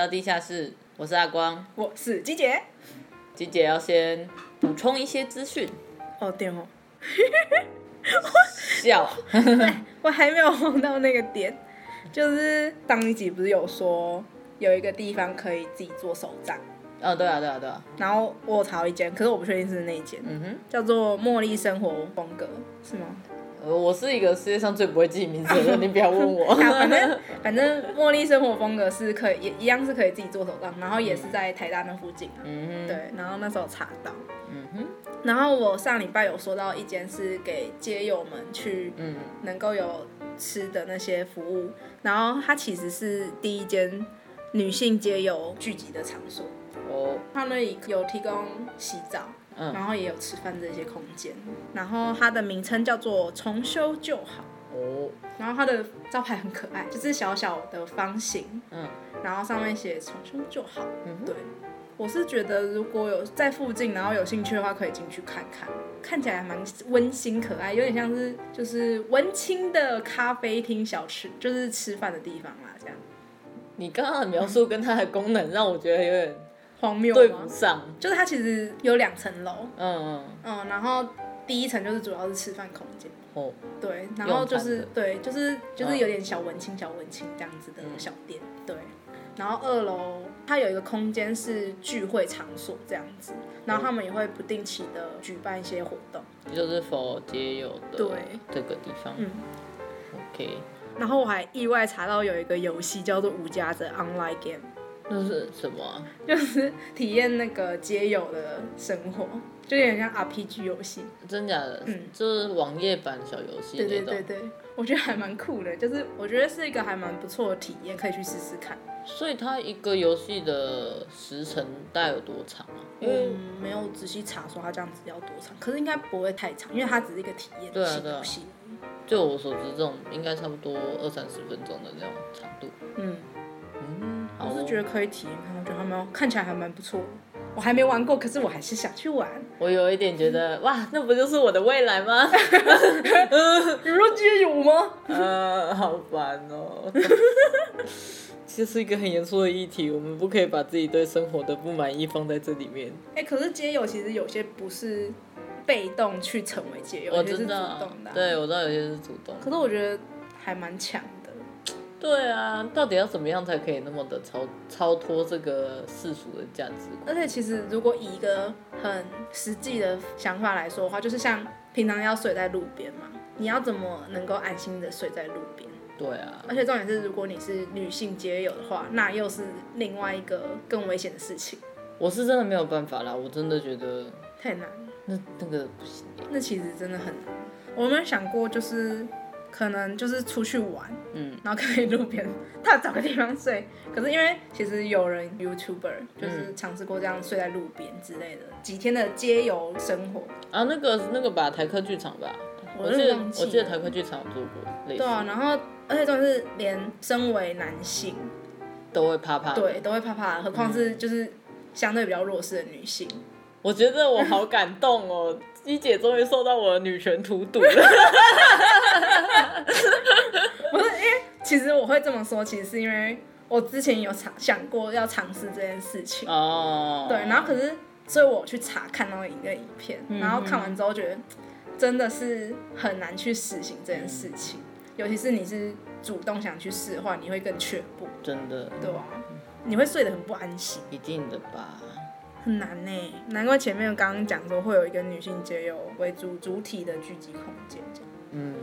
到地下室，我是阿光，我是鸡姐。鸡姐要先补充一些资讯。哦，对哦。笑。我还没有红到那个点，就是上一集不是有说有一个地方可以自己做手账。哦，对啊，对啊，对啊。然后我有查到一间，可是我不确定是，是那一间。嗯哼。叫做茉莉生活风格，是吗？呃，我是一个世界上最不会记名字的人，你不要问我。反正反正茉莉生活风格是可以，也一样是可以自己做手账，然后也是在台大那附近啊。嗯哼。对，然后那时候查到。嗯哼。然后我上礼拜有说到一间是给街友们去，嗯，能够有吃的那些服务，然后它其实是第一间女性街友聚集的场所。哦。他那里有提供洗澡。然后也有吃饭这些空间，然后它的名称叫做重修旧好。哦，然后它的招牌很可爱，就是小小的方形，嗯，然后上面写重修旧好，嗯，对，我是觉得如果有在附近，然后有兴趣的话，可以进去看看，看起来还蛮温馨可爱，有点像是就是文青的咖啡厅小吃，就是吃饭的地方啦，这样。你刚刚的描述跟它的功能让我觉得有点。荒谬对不上，就是它其实有两层楼，嗯嗯。嗯，然后第一层就是主要是吃饭空间，哦，对，然后就是对，就是就是有点小文青小文青这样子的小店，嗯、对，然后二楼它有一个空间是聚会场所这样子，然后他们也会不定期的举办一些活动，就是佛街有的对。这个地方，嗯，OK，然后我还意外查到有一个游戏叫做无家者 Online Game。那是什么、啊？就是体验那个街友的生活，就有点像 RPG 游戏。真假的？嗯，就是网页版小游戏。对对对对，我觉得还蛮酷的，就是我觉得是一个还蛮不错的体验，可以去试试看。所以它一个游戏的时程大概有多长啊？因为嗯，没有仔细查说它这样子要多长，可是应该不会太长，因为它只是一个体验对啊对啊。就我所知，这种应该差不多二三十分钟的那种长度。嗯。我是觉得可以体验看，我觉得还蛮看起来还蛮不错的。我还没玩过，可是我还是想去玩。我有一点觉得，哇，那不就是我的未来吗？你说街友吗？呃，好烦哦。其实是一个很严肃的议题，我们不可以把自己对生活的不满意放在这里面。哎、欸，可是街友其实有些不是被动去成为街友，有些是主动的、啊。对，我知道有些是主动。可是我觉得还蛮强。对啊，到底要怎么样才可以那么的超超脱这个世俗的价值观？而且其实如果以一个很实际的想法来说的话，就是像平常要睡在路边嘛，你要怎么能够安心的睡在路边？对啊。而且重点是，如果你是女性街友的话，那又是另外一个更危险的事情。我是真的没有办法啦，我真的觉得太难了。那那个不行。那其实真的很难。我有没有想过就是。可能就是出去玩，嗯，然后可以路边，他找个地方睡。可是因为其实有人 YouTuber 就是尝试过这样睡在路边之类的，几天的街游生活。啊，那个那个吧，台客剧场吧，我记得我记得台客剧场有做过类似。对啊，然后而且重点是连身为男性都会怕怕，对，都会怕怕，何况是就是相对比较弱势的女性。我觉得我好感动哦，鸡姐终于受到我的女权荼毒了。不是，因为其实我会这么说，其实是因为我之前有尝想过要尝试这件事情哦。对，然后可是，所以我去查看到一个影片，然后看完之后觉得真的是很难去实行这件事情，尤其是你是主动想去试的话，你会更却步。真的。对啊，你会睡得很不安心。一定的吧。很难呢，难怪前面刚刚讲说会有一个女性街友为主主体的聚集空间这样，嗯，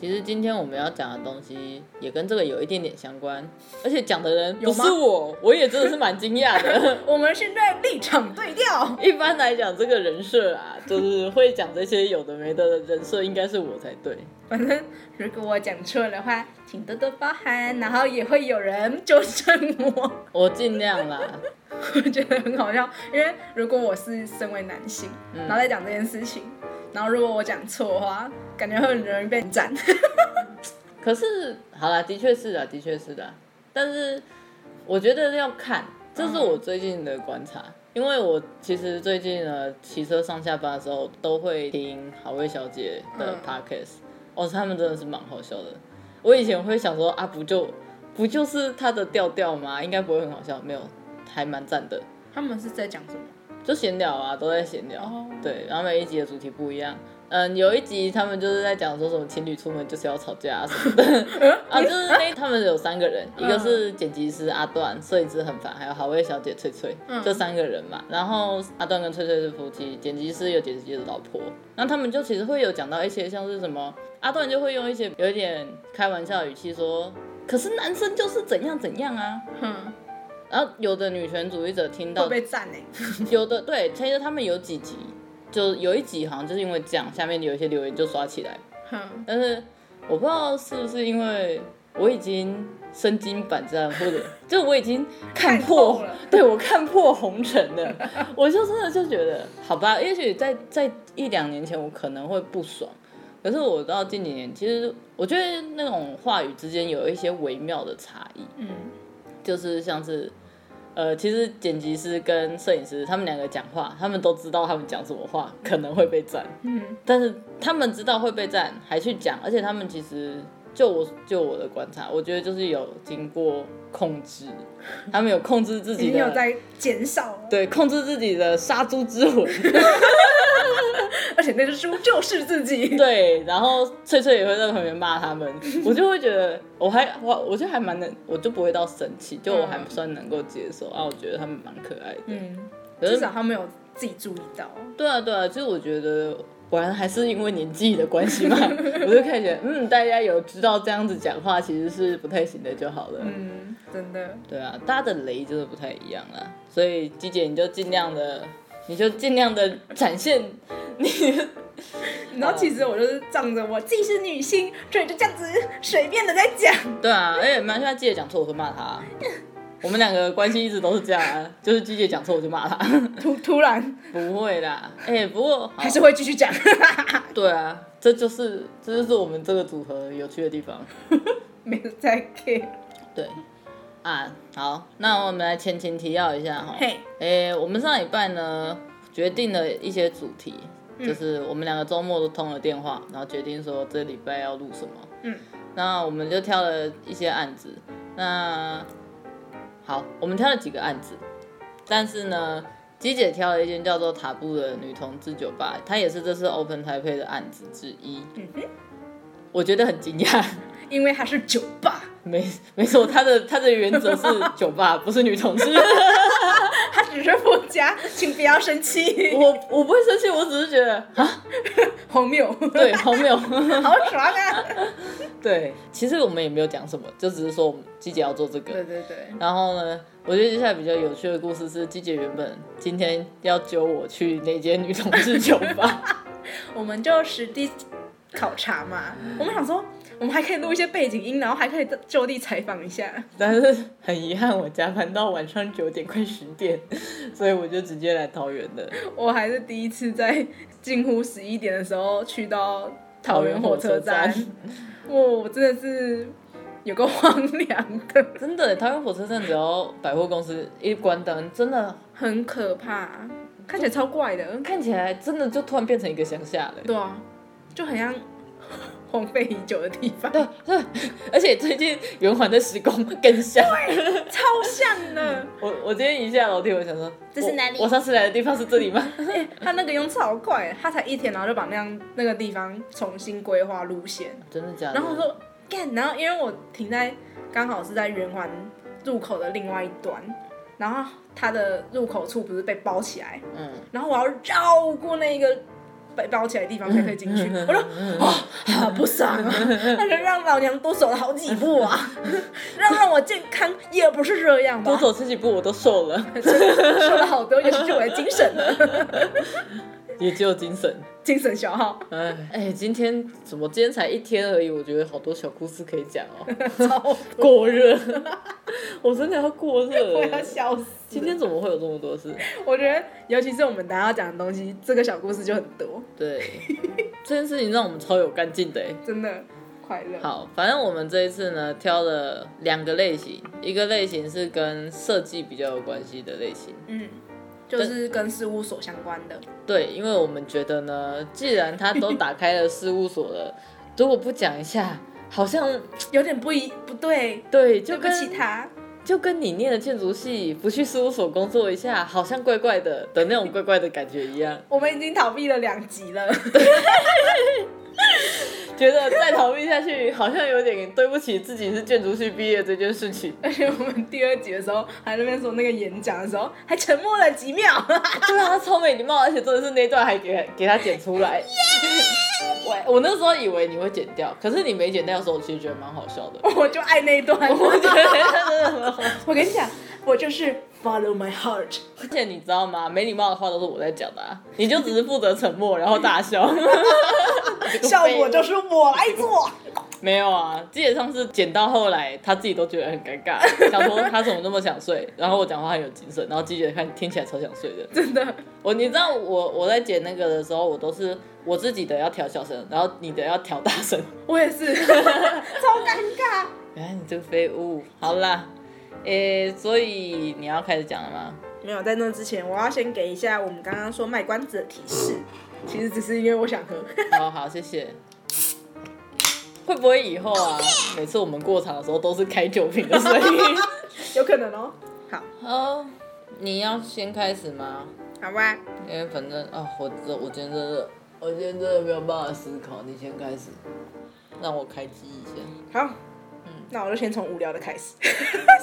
其实今天我们要讲的东西也跟这个有一点点相关，而且讲的人不是我，我也真的是蛮惊讶的。我们现在立场对调。一般来讲，这个人设啊，就是会讲这些有的没的的人设，应该是我才对。反正如果我讲错的话，请多多包涵，然后也会有人纠正我。我尽量啦。我觉得很好笑，因为如果我是身为男性，然后在讲这件事情，然后如果我讲错的话，感觉会很容易被斩。可是，好啦，的确是的，的确是的。但是，我觉得要看，这是我最近的观察，因为我其实最近呢，骑车上下班的时候都会听好味小姐的 podcast，哦，他们真的是蛮好笑的。我以前会想说啊，不就。不就是他的调调吗？应该不会很好笑，没有，还蛮赞的。他们是在讲什么？就闲聊啊，都在闲聊。哦对，然后每一集的主题不一样。嗯，有一集他们就是在讲说什么情侣出门就是要吵架啊什么的。啊，就是那他们有三个人，一个是剪辑师阿段，摄影师很烦，还有好味小姐翠翠，这三个人嘛。然后阿段跟翠翠是夫妻，剪辑师有剪辑师的老婆。那他们就其实会有讲到一些像是什么，阿段就会用一些有一点开玩笑的语气说，可是男生就是怎样怎样啊。然后有的女权主义者听到会被赞呢，有的对，其实他们有几集。就有一集好像就是因为这样，下面有一些留言就刷起来。嗯、但是我不知道是不是因为我已经身经百战，或者就我已经看破，了对我看破红尘了。我就真的就觉得，好吧，也许在在一两年前我可能会不爽，可是我到近几年，其实我觉得那种话语之间有一些微妙的差异。嗯，就是像是。呃，其实剪辑师跟摄影师他们两个讲话，他们都知道他们讲什么话可能会被赞，嗯，但是他们知道会被赞，还去讲，而且他们其实就我就我的观察，我觉得就是有经过控制，他们有控制自己的，有在减少，对，控制自己的杀猪之魂。而且那只猪就是自己。对，然后翠翠也会在旁边骂他们，我就会觉得，我还我我就还蛮能，我就不会到生气，就我还算能够接受啊。我觉得他们蛮可爱的，嗯，是至少他们有自己注意到。对啊，对啊，其实我觉得果然还是因为年纪的关系嘛，我就开始嗯，大家有知道这样子讲话其实是不太行的就好了。嗯，真的。对啊，大家的雷就是不太一样啦，所以季姐你就尽量的。你就尽量的展现 你，然后其实我就是仗着我既是女性，所以就这样子随便的在讲。对啊，而且蛮现在鸡姐讲错我会骂他，我们两个关系一直都是这样啊，就是鸡姐讲错我就骂他。突突然 不会啦，哎、欸，不过 还是会继续讲。对啊，这就是这就是我们这个组合有趣的地方。没有在 care。对。啊，好，那我们来前情提要一下哈。嘿，哎，我们上礼拜呢决定了一些主题，嗯、就是我们两个周末都通了电话，然后决定说这礼拜要录什么。嗯，那我们就挑了一些案子。那好，我们挑了几个案子，但是呢，鸡姐挑了一间叫做塔布的女同志酒吧，它也是这次 Open Taipei 的案子之一。嗯哼，我觉得很惊讶，因为它是酒吧。没没错，他的他的原则是酒吧，不是女同志。他只是附加，请不要生气。我我不会生气，我只是觉得啊，荒谬。对，荒谬，好爽啊！对，其实我们也没有讲什么，就只是说我们季姐要做这个。对对对。然后呢，我觉得接下来比较有趣的故事是，季姐原本今天要揪我去那间女同志酒吧，我们就实地考察嘛。我们想说。我们还可以录一些背景音，然后还可以就地采访一下。但是很遗憾，我加班到晚上九点快十点，所以我就直接来桃园的。我还是第一次在近乎十一点的时候去到桃园火车站。哇，我真的是有个荒凉的。真的，桃园火车站只要百货公司一关灯，真的很可怕，看起来超怪的。看起来真的就突然变成一个乡下了。对啊，就很像。荒废已久的地方，对对，而且最近圆环的施工更像，超像的。我我今天一下楼梯，我想说这是哪里？我上次来的地方是这里吗？欸、他那个用超快，他才一天，然后就把那样那个地方重新规划路线，真的假的？然后我说干，然后因为我停在刚好是在圆环入口的另外一端，然后它的入口处不是被包起来，嗯，然后我要绕过那个。被包起来的地方才可以进去。我说啊，好 不爽啊！那就让老娘多走了好几步啊，让让我健康也不是这样吧。多走十几步我都瘦了，瘦了好多，也是我的精神了。也只有精神，精神消耗。哎哎，今天怎么今天才一天而已？我觉得好多小故事可以讲哦。超 过热，我真的要过热，我要笑死。今天怎么会有这么多事？我觉得，尤其是我们等下要讲的东西，这个小故事就很多。对，这件事情让我们超有干劲的，真的快乐。好，反正我们这一次呢，挑了两个类型，一个类型是跟设计比较有关系的类型，嗯。就是跟事务所相关的。对，因为我们觉得呢，既然他都打开了事务所了，如果不讲一下，好像有点不一不对，对，就对不起他。就跟你念的建筑系不去事务所工作一下，好像怪怪的的那种怪怪的感觉一样。我们已经逃避了两集了，觉得再逃避下去，好像有点对不起自己是建筑系毕业这件事情。而且我们第二集的时候，还在那边说那个演讲的时候，还沉默了几秒。对啊，超没礼貌，而且真的是那段还给给他剪出来。我我那时候以为你会剪掉，可是你没剪掉的时候，我其实觉得蛮好笑的。我就爱那一段，我觉得真的很好。我跟你讲，我就是 follow my heart。而且你知道吗？没礼貌的话都是我在讲的啊，你就只是负责沉默，然后大笑。效果就是我来做。没有啊，基本上是剪到后来，他自己都觉得很尴尬，想说他怎么那么想睡，然后我讲话很有精神，然后记者看听起来超想睡的，真的。我你知道我我在剪那个的时候，我都是我自己的要调小声，然后你的要调大声。我也是，超尴尬。原来你这个废物。好啦，诶、欸，所以你要开始讲了吗？没有，在那之前，我要先给一下我们刚刚说卖关子的提示，其实只是因为我想喝。好好，谢谢。会不会以后啊，每次我们过场的时候都是开酒瓶的声音？有可能哦。好，哦，你要先开始吗？好吧。因为反正啊，我这我今天真的，我今天真的没有办法思考。你先开始，让我开机一下。好，嗯，那我就先从无聊的开始。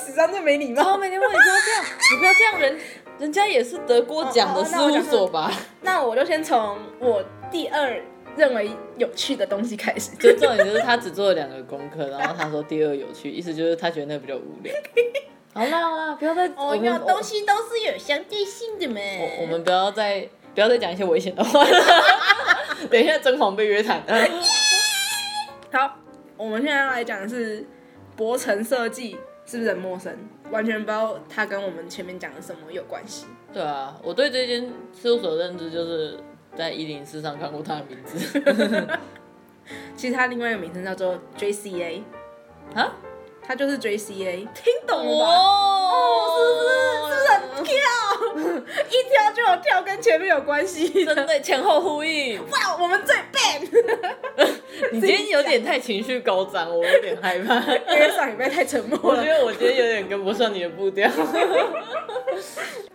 史上最没礼貌。超没礼貌！你不要这样，你不要这样，人人家也是得过奖的事务所吧？那我就先从我第二。认为有趣的东西开始，就重点就是他只做了两个功课，然后他说第二有趣，意思就是他觉得那个比较无聊。好啦好啦，不要再 哦，有东西都是有相对性的嘛。我我们不要再不要再讲一些危险的话了。等一下，甄嬛被约谈。好，我们现在要来讲的是柏成设计，是不是很陌生？完全不知道它跟我们前面讲的什么有关系。对啊，我对这间事务所的认知就是。在一零四上看过他的名字，其实他另外一个名称叫做 JCA，啊，他就是 JCA，听懂了吗？哦，哦，是不是？是不是很跳？一跳就有跳跟前面有关系，真的前后呼应。哇，我们最 bad。你今天有点太情绪高涨，我有点害怕，因为上礼拜太沉默了。我觉得我今天有点跟不上你的步调。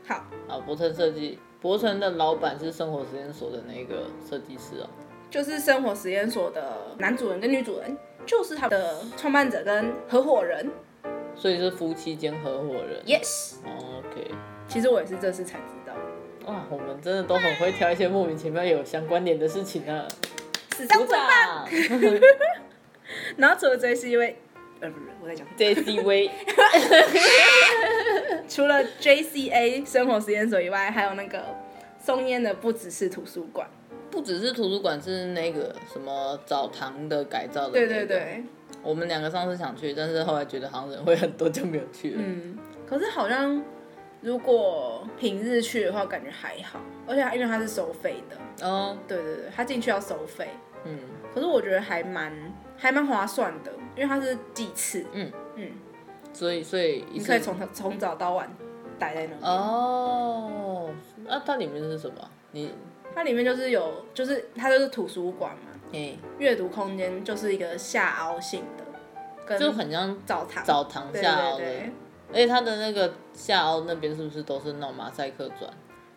好，好，博成设计。博成的老板是生活实验所的那个设计师哦，就是生活实验所的男主人跟女主人，就是他的创办者跟合伙人，所以是夫妻兼合伙人。Yes，OK。Okay. 其实我也是这次才知道。哇，我们真的都很会挑一些莫名其妙有相关联的事情啊！死上最棒。然后除了这是一位。呃，不是，我在讲 JCV。除了 JCA 生活实验所以外，还有那个松烟的不只是图书馆，不只是图书馆，是那个什么澡堂的改造的、那个。对对对，我们两个上次想去，但是后来觉得好像人会很多，就没有去了。嗯，可是好像如果平日去的话，感觉还好，而且因为它是收费的。哦，对对对，它进去要收费。嗯，可是我觉得还蛮还蛮划算的。因为它是几次，嗯嗯，所以所以你可以从从早到晚待在那里。哦，那、啊、它里面是什么？你它里面就是有，就是它就是图书馆嘛，嗯阅、嗯、读空间就是一个下凹性的，跟就很像澡堂，澡堂下凹的。而且它的那个下凹那边是不是都是那种马赛克砖？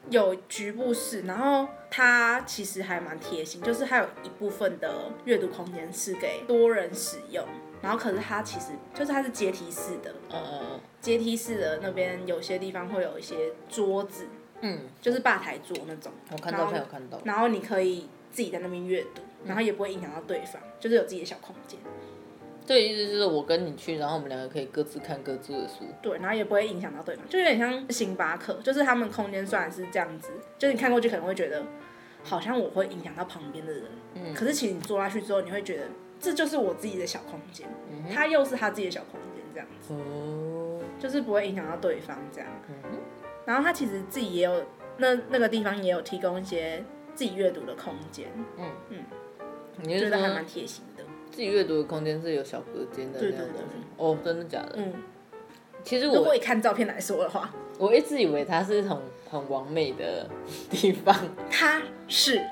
有局部是，然后它其实还蛮贴心，就是它有一部分的阅读空间是给多人使用。然后可是它其实就是它是阶梯式的，呃，阶梯式的那边有些地方会有一些桌子，嗯，就是吧台桌那种。我看到，我有看到。然后你可以自己在那边阅读，然后也不会影响到对方，就是有自己的小空间。对，意思就是我跟你去，然后我们两个可以各自看各自的书。对，然后也不会影响到对方，就有点像星巴克，就是他们空间虽然是这样子，就是你看过去可能会觉得好像我会影响到旁边的人，嗯，可是其实你坐下去之后，你会觉得。这就是我自己的小空间，他又是他自己的小空间，这样子，哦，就是不会影响到对方这样。然后他其实自己也有那那个地方也有提供一些自己阅读的空间，嗯嗯，你觉得还蛮贴心的。自己阅读的空间是有小隔间的那样东西，哦，真的假的？嗯，其实我如果以看照片来说的话，我一直以为它是很很完美的地方。它是，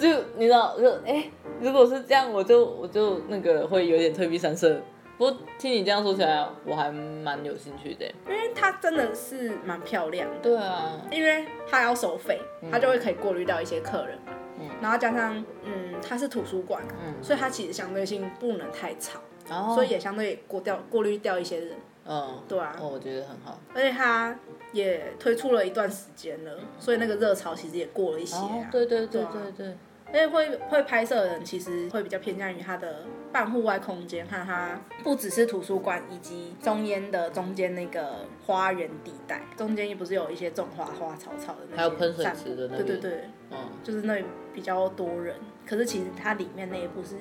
就你知道，就哎、欸，如果是这样，我就我就那个会有点退避三舍。不过听你这样说起来，我还蛮有兴趣的，因为它真的是蛮漂亮的。对啊，因为它要收费，它就会可以过滤掉一些客人嘛。嗯，然后加上嗯，它是图书馆，嗯，所以它其实相对性不能太吵，哦，所以也相对过掉过滤掉一些人。嗯，对啊。哦，我觉得很好。而且它也推出了一段时间了，所以那个热潮其实也过了一些啊。哦，对对对对对。对因为会会拍摄的人其实会比较偏向于它的半户外空间，和它不只是图书馆，以及中间的中间那个花园地带，中间也不是有一些种花花草草的还有喷水池的那对对对，嗯，就是那里比较多人，可是其实它里面那一部是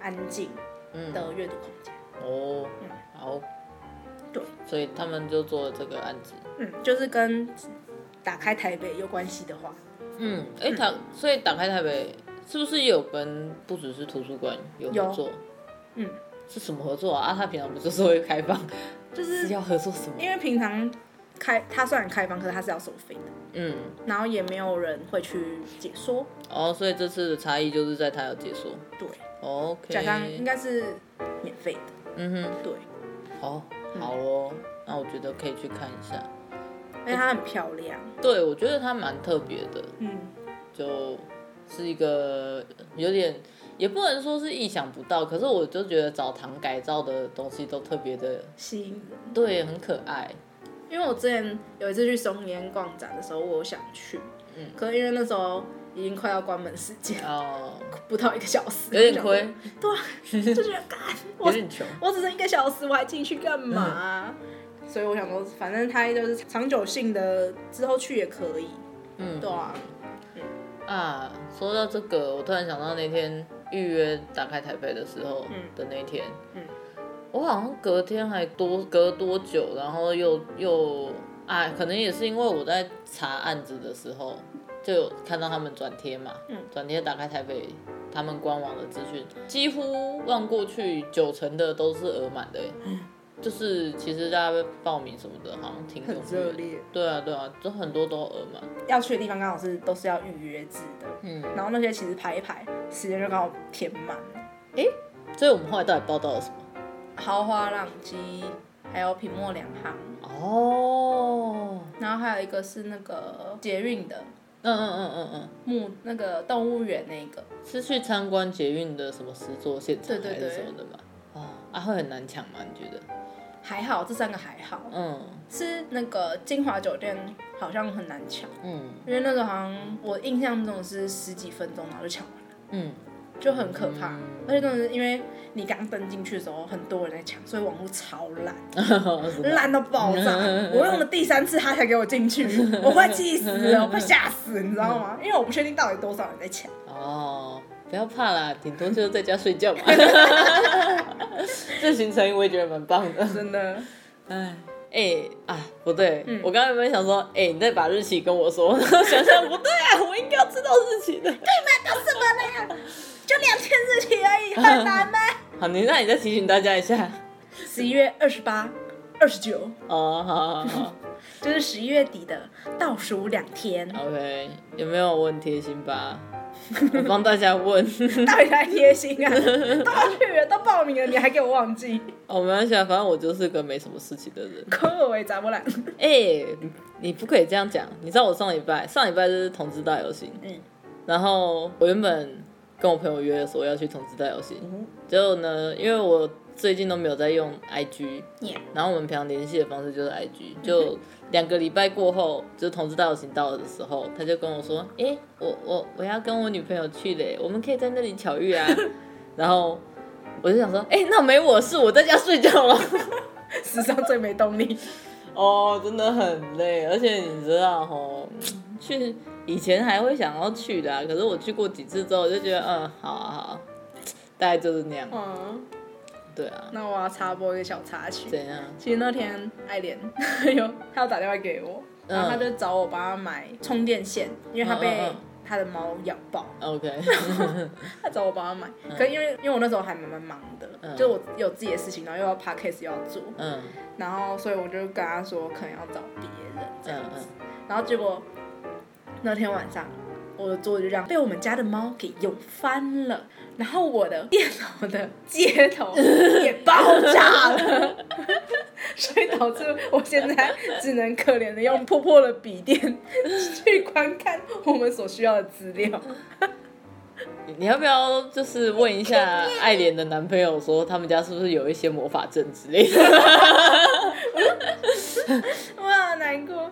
安静的阅读空间。哦，嗯，好，对，所以他们就做了这个案子，嗯，就是跟打开台北有关系的话。嗯，哎、欸，他所以打开台北是不是也有跟不只是图书馆有合作？嗯，是什么合作啊？啊，他平常不就是会开放？就是，要合作什么？因为平常开他虽然开放，可是他是要收费的。嗯，然后也没有人会去解说。哦，所以这次的差异就是在他有解说。对，OK。假装应该是免费的。嗯哼，对。哦，好哦，嗯、那我觉得可以去看一下。因为它很漂亮，对，我觉得它蛮特别的，嗯，就是一个有点，也不能说是意想不到，可是我就觉得澡堂改造的东西都特别的吸引人，对，很可爱。因为我之前有一次去松烟逛展的时候，我有想去，嗯，可是因为那时候已经快要关门时间哦，不到一个小时，有点亏，对，就觉得干，有点穷，我只剩一个小时，我还进去干嘛？嗯所以我想说，反正它就是长久性的，之后去也可以。嗯，对啊。嗯啊，说到这个，我突然想到那天预约打开台北的时候的那天，嗯，我好像隔天还多隔多久，然后又又啊，可能也是因为我在查案子的时候，就有看到他们转贴嘛，嗯，转贴打开台北他们官网的资讯，几乎望过去九成的都是额满的。嗯就是其实大家报名什么的，好像挺很热烈。对啊，对啊，就很多都额满。要去的地方刚好是都是要预约制的，嗯，然后那些其实排一排，时间就刚好填满所以我们后来到底报到了什么？豪华浪机，还有品墨两行。哦。然后还有一个是那个捷运的，嗯嗯嗯嗯嗯，木那个动物园那个，是去参观捷运的什么实作现场还是什么的吗？哦，啊会很难抢吗？你觉得？还好，这三个还好。嗯，是那个金华酒店好像很难抢。嗯，因为那个好像我印象中是十几分钟然后就抢完了。嗯，就很可怕。嗯、而且真的是因为你刚登进去的时候，很多人在抢，所以网络超烂，烂到爆炸。我用了第三次，他才给我进去，我快气死了，我快吓死，你知道吗？因为我不确定到底多少人在抢。哦。不要怕啦，顶多就是在家睡觉嘛。这行程我也觉得蛮棒的，真的。哎，哎啊，不对，嗯、我刚刚有没有想说，哎，你再把日期跟我说？想想不对啊，我应该要知道日期的。对嘛？都什么呢？就两天日期而已，很难吗？好，你那你再提醒大家一下，十一月二十八、二十九。哦，好好好，就是十一月底的倒数两天。OK，有没有问贴心吧？我帮大家问，到底太贴心啊！都去了，都报名了，你还给我忘记？哦，没关系啊，反正我就是个没什么事情的人。可我也咋不来？哎，你不可以这样讲。你知道我上礼拜，上礼拜就是同志大游行。嗯。然后我原本跟我朋友约说要去同志大游行，嗯、结果呢，因为我最近都没有在用 IG，、嗯、然后我们平常联系的方式就是 IG，就。两个礼拜过后，就是同志大游行到了的时候，他就跟我说：“哎、欸，我我我要跟我女朋友去嘞，我们可以在那里巧遇啊。”然后我就想说：“哎、欸，那没我事，我在家睡觉了。”史上最没动力 哦，真的很累，而且你知道吼，去以前还会想要去的、啊，可是我去过几次之后，我就觉得嗯，好啊好啊，大概就是那样。嗯对啊，那我要插播一个小插曲。怎样？其实那天艾连 有他有打电话给我，然后他就找我帮他买充电线，因为他被他的猫咬爆。OK，他找我帮他买，嗯、可是因为因为我那时候还蛮蛮忙的，嗯、就我有自己的事情，然后又要 podcast 又要做，嗯，然后所以我就跟他说可能要找别人这样子，然后结果那天晚上我的桌子就这样被我们家的猫给用翻了。然后我的电脑的接头 也爆炸了，所以导致我现在只能可怜的用破破的笔电去观看我们所需要的资料。你要不要就是问一下爱莲的男朋友，说他们家是不是有一些魔法阵之类的？我好难过。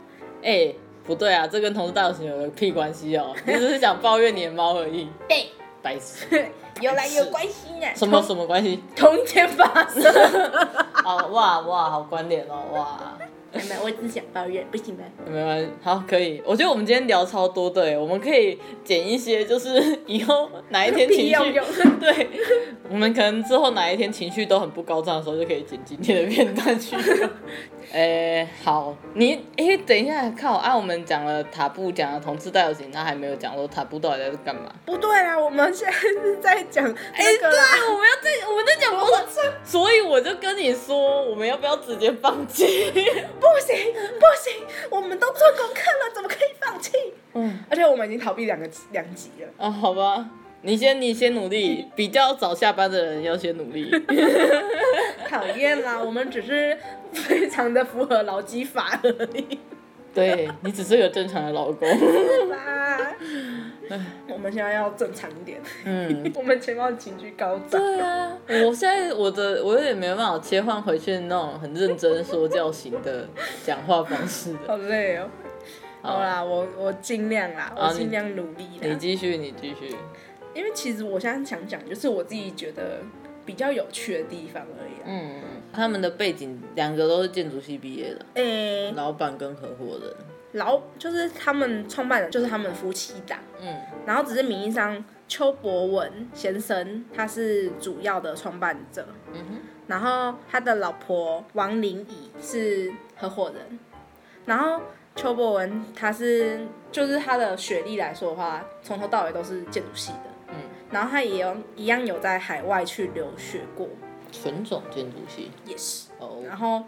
哎、欸，不对啊，这跟同事大游行有个屁关系哦，你只是想抱怨你的猫而已。对，白痴。有来有关系呢？什么什么关系？同天发生。哦哇哇，好关联哦哇！没有，我只想抱怨，不行吗？没关系，好可以。我觉得我们今天聊超多，对，我们可以剪一些，就是以后哪一天情绪，对，我们可能之后哪一天情绪都很不高涨的时候，就可以剪今天的片段去。哎、欸，好，你哎、欸，等一下，靠，按、啊、我们讲了塔布，讲了同志大游行，那还没有讲说塔布到底在干嘛？不对啊，我们现在是在讲哎、欸，对，我们要在我们在讲所以我就跟你说，我们要不要直接放弃？不行，不行，我们都做功课了，怎么可以放弃？嗯，而且我们已经逃避两个两集了。啊，好吧。你先，你先努力。比较早下班的人要先努力。讨厌啦，我们只是非常的符合劳基法而已。对，你只是个正常的老公。我们现在要正常一点。嗯。我们前方情绪高涨。对啊。我现在我的我有点没办法切换回去那种很认真说教型的讲话方式的。好累哦。好啦，我我尽量啦，我尽量努力。你继续，你继续。因为其实我现在想讲，就是我自己觉得比较有趣的地方而已。嗯，他们的背景两个都是建筑系毕业的。诶、欸，老板跟合伙人，老就是他们创办人，就是他们夫妻档。嗯，然后只是名义上邱博文先生他是主要的创办者。嗯哼，然后他的老婆王玲怡是合伙人。然后邱博文他是就是他的学历来说的话，从头到尾都是建筑系的。嗯然后他也有一样有在海外去留学过，纯种建筑系也是哦。然后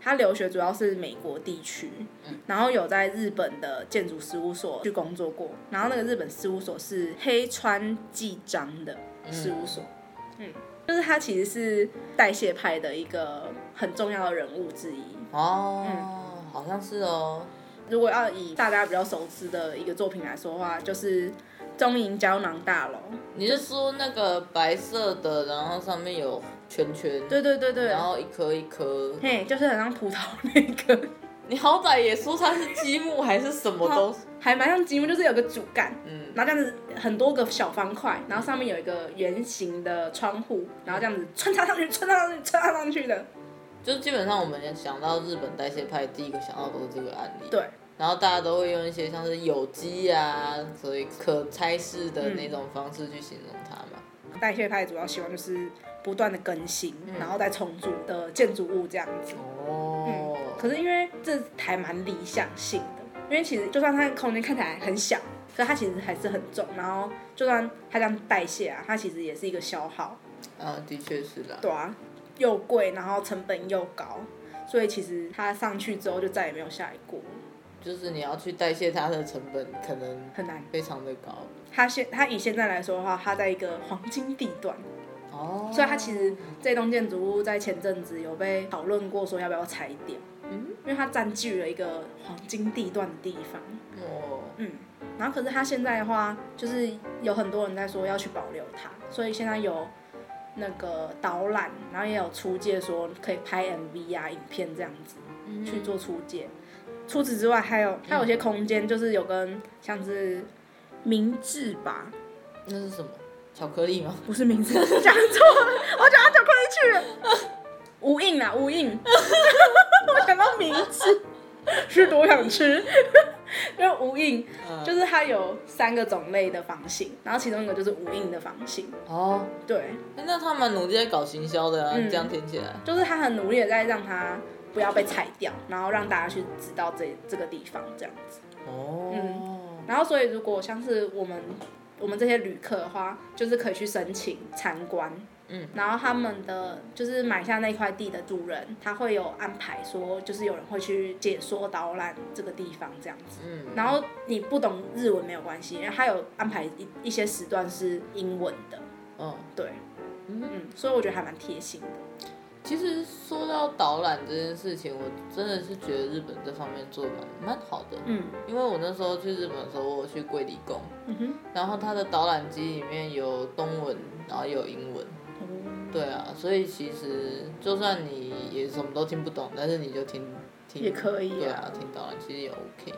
他留学主要是美国地区，嗯、然后有在日本的建筑事务所去工作过。然后那个日本事务所是黑川纪章的事务所，嗯，嗯，就是他其实是代谢派的一个很重要的人物之一哦，嗯，好像是哦。如果要以大家比较熟知的一个作品来说的话，就是。中银胶囊大楼，你是说那个白色的，然后上面有圈圈？对对对对，然后一颗一颗，嘿，就是很像葡萄那个。你好歹也说它是积木还是什么都，还蛮像积木，就是有个主干，嗯，然后这样子很多个小方块，然后上面有一个圆形的窗户，然后这样子穿插上去，穿插上去，穿插上去的。就是基本上我们想到日本代谢派，第一个想到都是这个案例。对。然后大家都会用一些像是有机啊，所以可拆式的那种方式去形容它嘛。嗯、代谢派主要希望就是不断的更新，嗯、然后再重组的建筑物这样子。哦、嗯。可是因为这还蛮理想性的，因为其实就算它空间看起来很小，可是它其实还是很重。然后就算它这样代谢啊，它其实也是一个消耗。啊，的确是的。对啊，又贵，然后成本又高，所以其实它上去之后就再也没有下来过。就是你要去代谢它的成本，可能很难，非常的高。它现它以现在来说的话，它在一个黄金地段，哦，所以它其实这栋建筑物在前阵子有被讨论过，说要不要拆掉，嗯，因为它占据了一个黄金地段的地方，哦，嗯，然后可是它现在的话，就是有很多人在说要去保留它，所以现在有那个导览，然后也有出借说可以拍 MV 啊、影片这样子，嗯，去做出借。除此之外，还有还有些空间，就是有跟像是明治吧，那是什么？巧克力吗？不是明治，讲错了，我讲到巧克力去了。无印啊，无印，我想到明治，是多想吃。因为无印，就是它有三个种类的房型，然后其中一个就是无印的房型。哦，对。那他们努力在搞行销的啊，嗯、这样听起来。就是他很努力的在让它。不要被踩掉，然后让大家去知道这这个地方这样子。哦。嗯。然后所以如果像是我们我们这些旅客的话，就是可以去申请参观。嗯，然后他们的就是买下那块地的主人，他会有安排说，就是有人会去解说导览这个地方这样子。嗯，然后你不懂日文没有关系，因为他有安排一一些时段是英文的。哦，对，嗯，所以我觉得还蛮贴心的。其实说到导览这件事情，我真的是觉得日本这方面做的蛮蛮好的。嗯，因为我那时候去日本的时候，我去桂离宫，嗯哼，然后他的导览机里面有中文，然后有英文。对啊，所以其实就算你也什么都听不懂，但是你就听听也可以啊。对啊，听导览其实也 OK。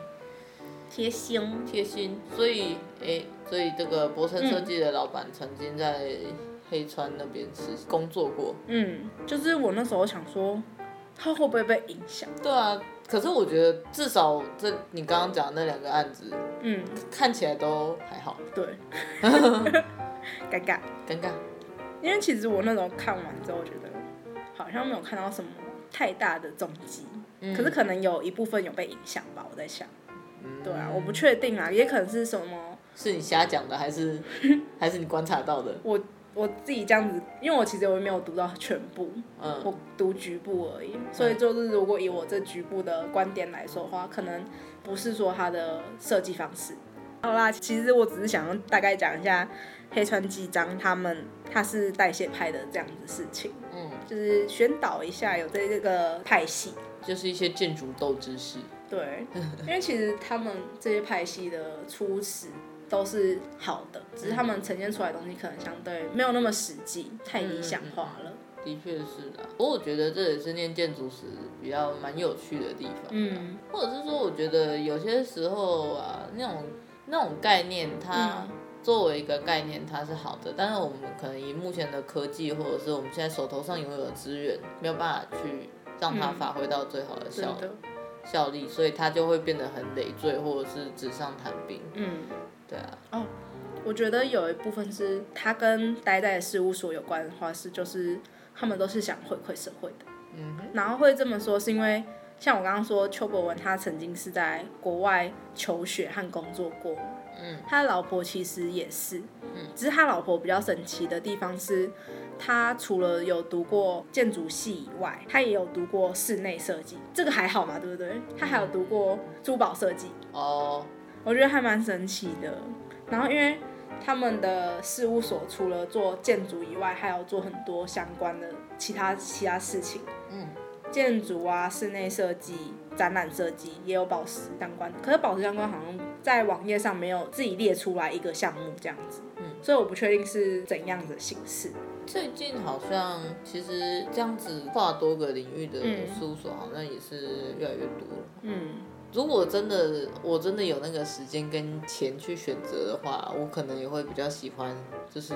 贴心。贴心，所以哎，所以这个博成设计的老板曾经在黑川那边是工作过。嗯，就是我那时候想说，他会不会被影响？对啊，可是我觉得至少这你刚刚讲的那两个案子，嗯，看起来都还好。对。尴尬，尴尬。因为其实我那时候看完之后，觉得好像没有看到什么太大的踪迹，嗯、可是可能有一部分有被影响吧，我在想。嗯、对啊，我不确定啊，也可能是什么？是你瞎讲的，还是 还是你观察到的？我我自己这样子，因为我其实我也没有读到全部，嗯，我读局部而已，所以就是如果以我这局部的观点来说的话，可能不是说它的设计方式。好啦，其实我只是想大概讲一下。黑川纪章他们他是代谢派的这样子事情，嗯，就是宣导一下有这个派系，就是一些建筑斗知识。对，因为其实他们这些派系的初始都是好的，只是他们呈现出来的东西可能相对没有那么实际，太理想化了。的确是的，不过我觉得这也是念建筑史比较蛮有趣的地方，嗯，或者是说我觉得有些时候啊，那种那种概念它。嗯作为一个概念，它是好的，但是我们可能以目前的科技，或者是我们现在手头上拥有的资源，没有办法去让它发挥到最好的效、嗯、效力，所以它就会变得很累赘，或者是纸上谈兵。嗯，对啊。哦，我觉得有一部分是他跟待在事务所有关的话，是就是他们都是想回馈社会的。嗯，然后会这么说，是因为像我刚刚说邱博文，他曾经是在国外求学和工作过。嗯，他的老婆其实也是，嗯，只是他老婆比较神奇的地方是，他除了有读过建筑系以外，他也有读过室内设计，这个还好嘛，对不对？他还有读过珠宝设计，哦，我觉得还蛮神奇的。然后因为他们的事务所除了做建筑以外，还有做很多相关的其他其他事情，嗯，建筑啊，室内设计。展览设计也有宝石相关，可是宝石相关好像在网页上没有自己列出来一个项目这样子，嗯，所以我不确定是怎样的形式。最近好像其实这样子跨多个领域的事务所好像也是越来越多了，嗯。如果真的我真的有那个时间跟钱去选择的话，我可能也会比较喜欢，就是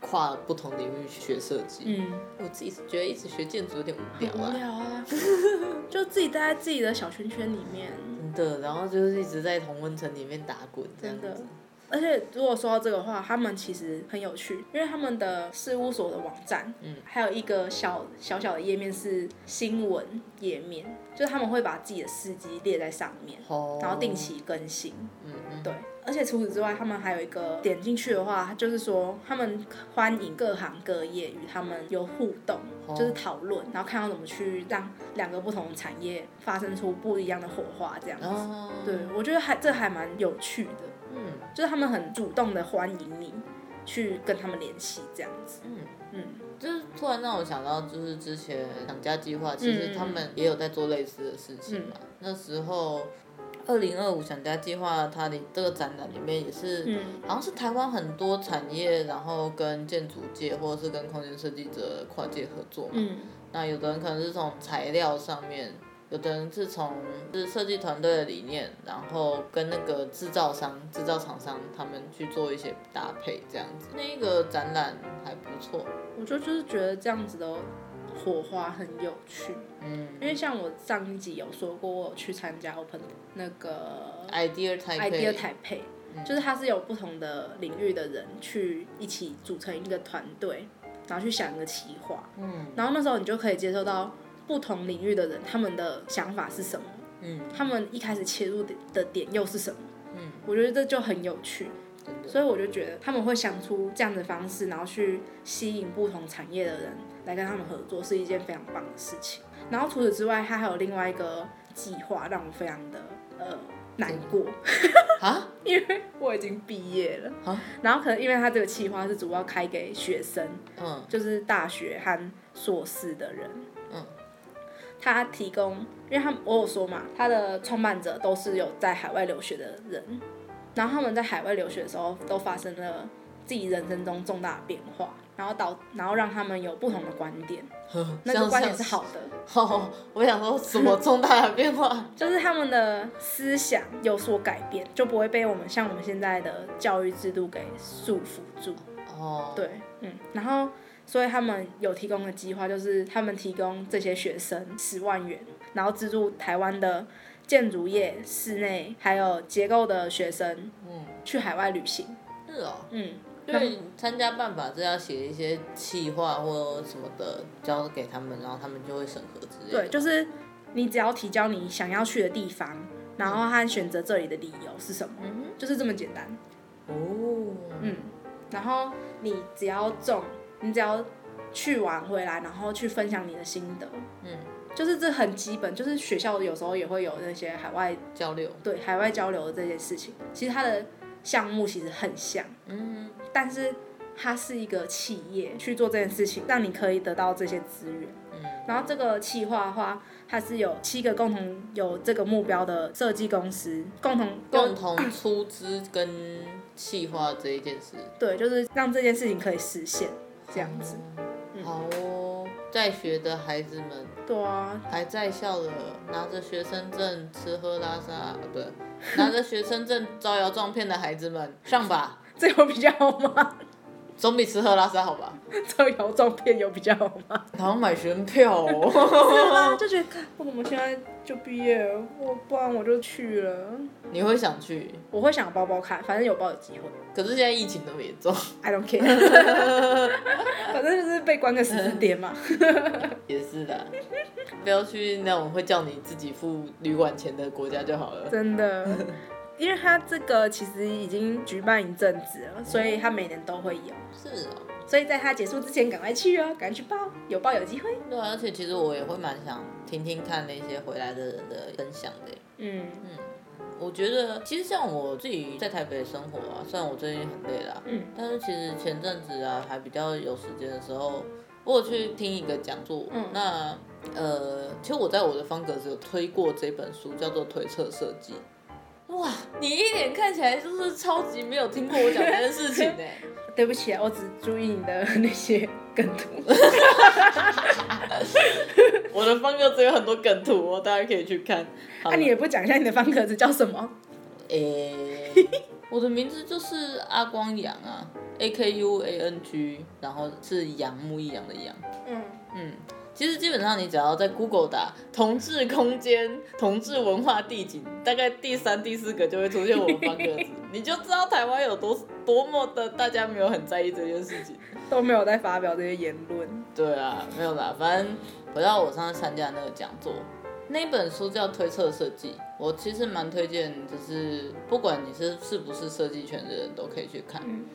跨不同领域去学设计。嗯，我自己觉得一直学建筑有点无聊啊。无聊啊，就自己待在自己的小圈圈里面。真的，然后就是一直在同温层里面打滚这样子。而且如果说到这个话，他们其实很有趣，因为他们的事务所的网站，嗯，还有一个小小小的页面是新闻页面，就是他们会把自己的司机列在上面，哦，然后定期更新，嗯嗯，对。而且除此之外，他们还有一个点进去的话，就是说他们欢迎各行各业与他们有互动，哦，就是讨论，然后看到怎么去让两个不同的产业发生出不一样的火花，这样子。哦，对，我觉得还这还蛮有趣的。嗯，就是他们很主动的欢迎你去跟他们联系这样子。嗯嗯，就是突然让我想到，就是之前想家计划，其实他们也有在做类似的事情嘛。嗯、那时候，二零二五想家计划，它的这个展览里面也是，嗯、好像是台湾很多产业，然后跟建筑界或者是跟空间设计者跨界合作嘛。嗯，那有的人可能是从材料上面。有的人是从是设计团队的理念，然后跟那个制造商、制造厂商他们去做一些搭配，这样子。那个展览还不错，我就就是觉得这样子的火花很有趣。嗯，因为像我上一集有说过，我去参加 Open 那个 Idea Taipei Idea Taipei，就是它是有不同的领域的人去一起组成一个团队，然后去想一个企划。嗯，然后那时候你就可以接受到。不同领域的人，他们的想法是什么？嗯，他们一开始切入的点又是什么？嗯，我觉得这就很有趣。所以我就觉得他们会想出这样的方式，然后去吸引不同产业的人来跟他们合作，是一件非常棒的事情。然后除此之外，他还有另外一个计划，让我非常的呃难过啊，因为我已经毕业了啊。然后可能因为他这个计划是主要开给学生，嗯，就是大学和硕士的人，嗯，他提供，因为他我有说嘛，他的创办者都是有在海外留学的人。然后他们在海外留学的时候，都发生了自己人生中重大的变化，然后导，然后让他们有不同的观点。那个观点是好的。哦，我想说什么重大的变化？就是他们的思想有所改变，就不会被我们像我们现在的教育制度给束缚住。哦，对，嗯，然后所以他们有提供的计划，就是他们提供这些学生十万元，然后资助台湾的。建筑业、室内还有结构的学生，嗯，去海外旅行。是哦，嗯，因为参加办法是要写一些企划或什么的交给他们，然后他们就会审核之类的。对，就是你只要提交你想要去的地方，然后和选择这里的理由是什么，嗯，就是这么简单。哦，嗯，然后你只要中，你只要去玩回来，然后去分享你的心得，嗯。就是这很基本，就是学校有时候也会有那些海外交流，对海外交流的这件事情，其实它的项目其实很像，嗯，但是它是一个企业去做这件事情，让你可以得到这些资源，嗯，然后这个企划的话，它是有七个共同有这个目标的设计公司共同共同出资跟企划这一件事，对，就是让这件事情可以实现这样子，嗯，好哦，在学的孩子们。对啊，还在校的，拿着学生证吃喝拉撒，不，拿着学生证招摇撞骗的孩子们，上吧，这有比较好吗？总比吃喝拉撒好吧？招 摇撞骗有比较好吗？然后买学生票哦？就觉得，我怎么现在就毕业了，我不然我就去了。你会想去？我会想包包看，反正有包有机会。可是现在疫情那么严重，I don't care，反正就是被关个十四天嘛。也是的，不要去那种会叫你自己付旅馆钱的国家就好了。真的。因为他这个其实已经举办一阵子了，所以他每年都会有。是哦，所以在他结束之前赶快去哦，赶快去报，有报有机会。对啊，而且其实我也会蛮想听听看那些回来的人的分享的。嗯嗯，我觉得其实像我自己在台北生活啊，虽然我最近很累啦，嗯，但是其实前阵子啊还比较有时间的时候，我有去听一个讲座。嗯，那呃，其实我在我的方格子有推过这本书，叫做《推测设计》。哇，你一脸看起来就是超级没有听过我讲这件事情呢。对不起啊，我只注意你的那些梗图。我的方格子有很多梗图哦，大家可以去看。那、啊、你也不讲一下你的方格子叫什么？诶、欸，我的名字就是阿光阳啊，A K U A N G，然后是杨木一阳的阳。嗯嗯。其实基本上，你只要在 Google 打“同志空间”“同志文化地景”，大概第三、第四个就会出现我们方格子，你就知道台湾有多多么的大家没有很在意这件事情，都没有在发表这些言论。对啊，没有啦，反正回到我上次参加那个讲座，那本书叫《推测设计》，我其实蛮推荐，就是不管你是是不是设计圈的人都可以去看。嗯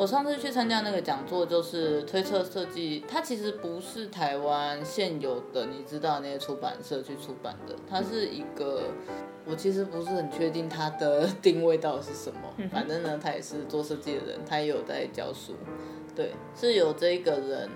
我上次去参加那个讲座，就是推测设计，它其实不是台湾现有的，你知道那些出版社去出版的，它是一个，我其实不是很确定它的 定位到底是什么，反正呢，他也是做设计的人，他也有在教书，对，是有这个人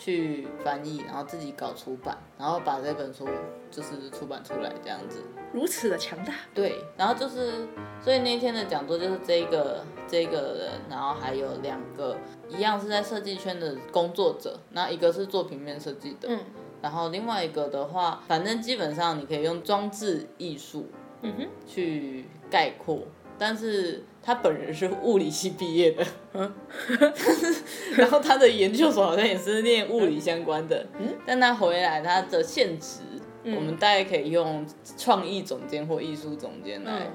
去翻译，然后自己搞出版，然后把这本书就是出版出来这样子。如此的强大，对，然后就是，所以那天的讲座就是这个这个人，然后还有两个一样是在设计圈的工作者，那一个是做平面设计的，嗯，然后另外一个的话，反正基本上你可以用装置艺术，嗯哼，去概括，但是他本人是物理系毕业的，嗯，然后他的研究所好像也是念物理相关的，嗯，但他回来他的现职。嗯、我们大概可以用创意总监或艺术总监来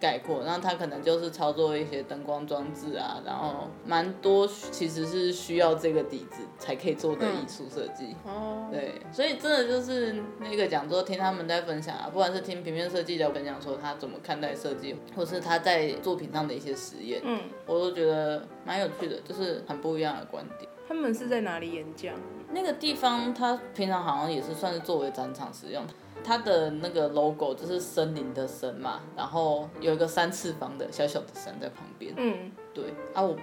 概括，然后他可能就是操作一些灯光装置啊，然后蛮多其实是需要这个底子才可以做的艺术设计。哦、嗯，对，所以真的就是那个讲座听他们在分享啊，不管是听平面设计的分享说他怎么看待设计，或是他在作品上的一些实验，嗯，我都觉得蛮有趣的，就是很不一样的观点。他们是在哪里演讲？那个地方他平常好像也是算是作为展场使用。它的那个 logo 就是森林的森嘛，然后有一个三次方的小小的山在旁边。嗯，对啊，我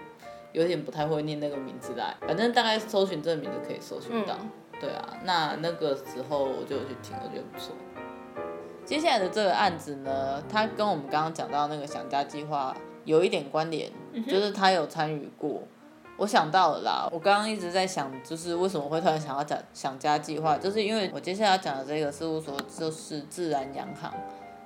有点不太会念那个名字啦，反正大概搜寻这个名字可以搜寻到。嗯、对啊，那那个时候我就有去听，我觉得不错。接下来的这个案子呢，它跟我们刚刚讲到那个想家计划有一点关联，嗯、就是他有参与过。我想到了啦，我刚刚一直在想，就是为什么会突然想要讲想家计划，就是因为我接下来要讲的这个事务所就是自然洋行。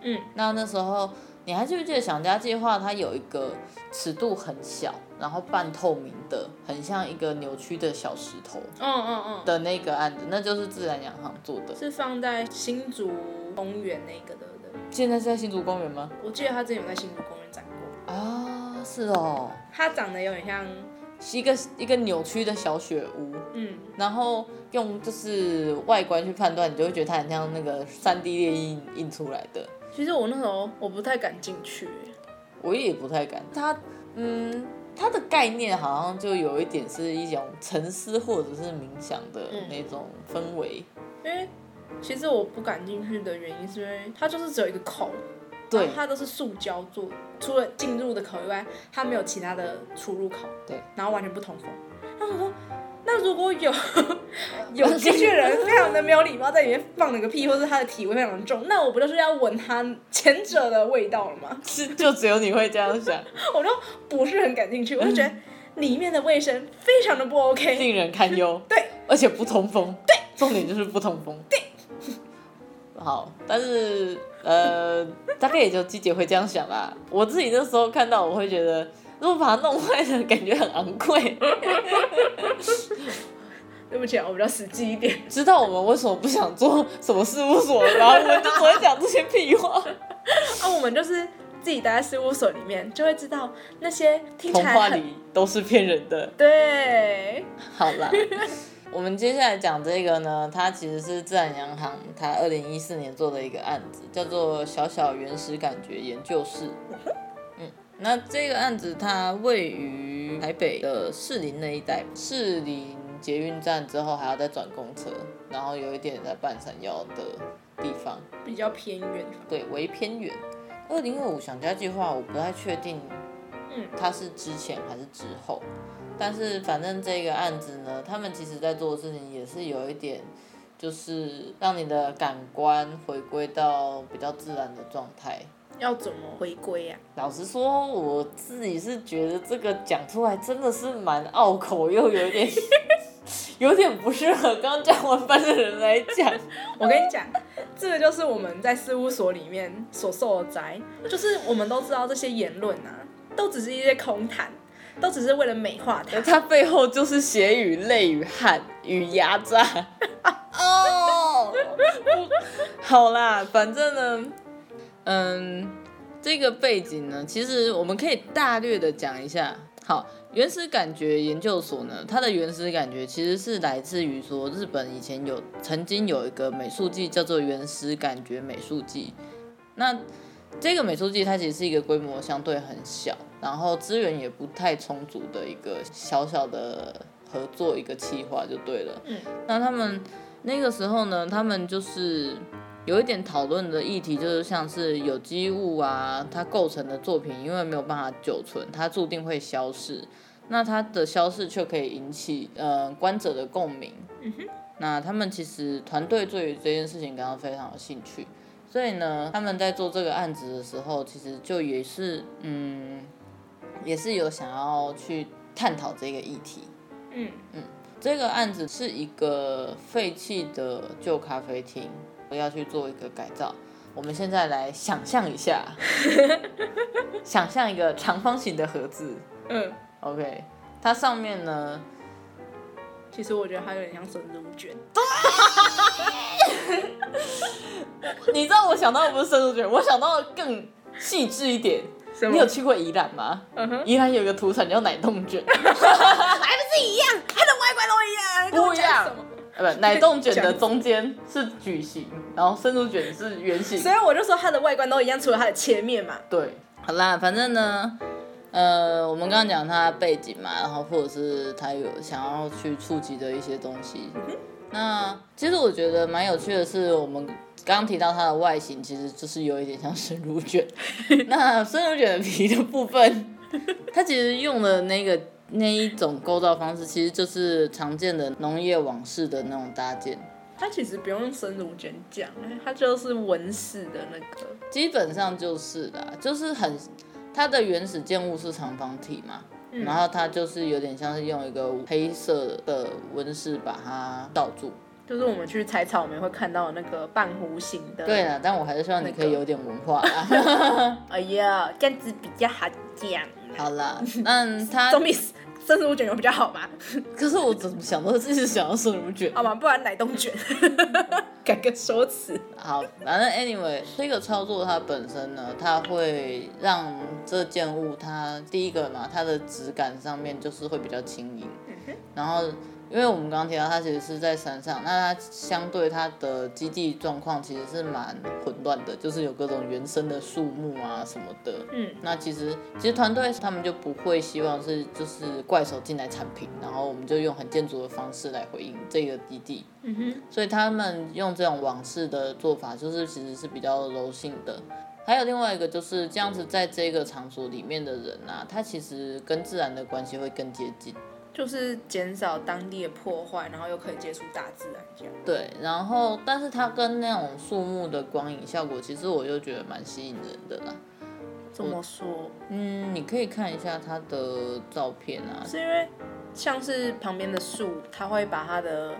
嗯，那那时候你还记不记得想家计划它有一个尺度很小，然后半透明的，很像一个扭曲的小石头。嗯嗯嗯。的那个案子，那就是自然洋行做的。是放在新竹公园那个的。现在是在新竹公园吗？我记得他之前有在新竹公园展过。啊，是哦。它长得有点像。是一个一个扭曲的小雪屋，嗯，然后用就是外观去判断，你就会觉得它很像那个三 D 列印印出来的。其实我那时候我不太敢进去，我也不太敢。它，嗯，它的概念好像就有一点是一种沉思或者是冥想的那种氛围。因为其实我不敢进去的原因是因为它就是只有一个口。对，它都是塑胶做，除了进入的口以外，它没有其他的出入口。对，然后完全不通风。那我说，那如果有 有进去的人非常的没有礼貌，在里面放了个屁，或是他的体味非常的重，那我不就是要闻他前者的味道了吗？是，就只有你会这样想。我就不是很感兴趣，我就觉得里面的卫生非常的不 OK，令人堪忧。对，而且不通风。对，重点就是不通风。对。好，但是呃，大概也就季姐会这样想吧。我自己那时候看到，我会觉得，如果把它弄坏了，感觉很昂贵。对不起啊，我比较实际一点。知道我们为什么不想做什么事务所，然后我们就只会讲这些屁话。啊，我们就是自己待在事务所里面，就会知道那些听起来童话里都是骗人的。对，好了。我们接下来讲这个呢，它其实是自然洋行，它二零一四年做的一个案子，叫做小小原始感觉研究室。嗯，那这个案子它位于台北的士林那一带，士林捷运站之后还要再转公车，然后有一点在半山腰的地方，比较偏远。对，微偏远。二零二五想家计划，我不太确定，嗯，它是之前还是之后。但是反正这个案子呢，他们其实在做的事情也是有一点，就是让你的感官回归到比较自然的状态。要怎么回归呀？老实说，我自己是觉得这个讲出来真的是蛮拗口，又有点 有点不适合刚讲完班的人来讲。我跟你讲，这个就是我们在事务所里面所受的灾，就是我们都知道这些言论啊，都只是一些空谈。都只是为了美化它，它背后就是血与泪与汗与压榨。哦，好啦，反正呢，嗯，这个背景呢，其实我们可以大略的讲一下。好，原始感觉研究所呢，它的原始感觉其实是来自于说，日本以前有曾经有一个美术季叫做原始感觉美术季，那。这个美术季它其实是一个规模相对很小，然后资源也不太充足的一个小小的合作一个企划就对了。嗯，那他们那个时候呢，他们就是有一点讨论的议题，就是像是有机物啊，它构成的作品，因为没有办法久存，它注定会消逝。那它的消逝却可以引起呃观者的共鸣。嗯哼，那他们其实团队对于这件事情感到非常有兴趣。所以呢，他们在做这个案子的时候，其实就也是，嗯，也是有想要去探讨这个议题。嗯嗯，这个案子是一个废弃的旧咖啡厅，我要去做一个改造。我们现在来想象一下，想象一个长方形的盒子。嗯，OK，它上面呢，其实我觉得它有点像生乳卷。你知道我想到的不是生乳卷，我想到的更细致一点。你有去过宜兰吗？嗯哼，宜兰有一个土产叫奶冻卷，还不是一样，它的外观都一样，不一样。呃，不，奶冻卷的中间是矩形，然后生乳卷是圆形。所以我就说它的外观都一样，除了它的切面嘛。对，好啦，反正呢，呃，我们刚刚讲它的背景嘛，然后或者是它有想要去触及的一些东西。嗯、那其实我觉得蛮有趣的是，我们。刚刚提到它的外形，其实就是有一点像生乳卷。那生乳卷的皮的部分，它其实用的那个那一种构造方式，其实就是常见的农业网式的那种搭建。它其实不用用生乳卷讲，它就是纹饰的那个。基本上就是的，就是很它的原始建物是长方体嘛，嗯、然后它就是有点像是用一个黑色的纹饰把它罩住。就是我们去采草莓会看到那个半弧形的。对了，但我还是希望你可以有点文化啦。哎呀，这样子比较好讲。好了，那他总比生乳卷有比较好吗？可是我怎么想到自己想要生乳卷？好吧，不然奶冻卷。改个说辞。好，反正 anyway，这个操作它本身呢，它会让这件物它第一个嘛，它的质感上面就是会比较轻盈。嗯。然后。因为我们刚刚提到，它其实是在山上，那它相对它的基地状况其实是蛮混乱的，就是有各种原生的树木啊什么的。嗯，那其实其实团队他们就不会希望是就是怪手进来铲平，然后我们就用很建筑的方式来回应这个基地。嗯哼，所以他们用这种往事的做法，就是其实是比较柔性的。还有另外一个就是这样子，在这个场所里面的人啊，他其实跟自然的关系会更接近。就是减少当地的破坏，然后又可以接触大自然这样。对，然后但是它跟那种树木的光影效果，其实我就觉得蛮吸引人的啦。怎么说？嗯，你可以看一下它的照片啊。是因为像是旁边的树，它会把它的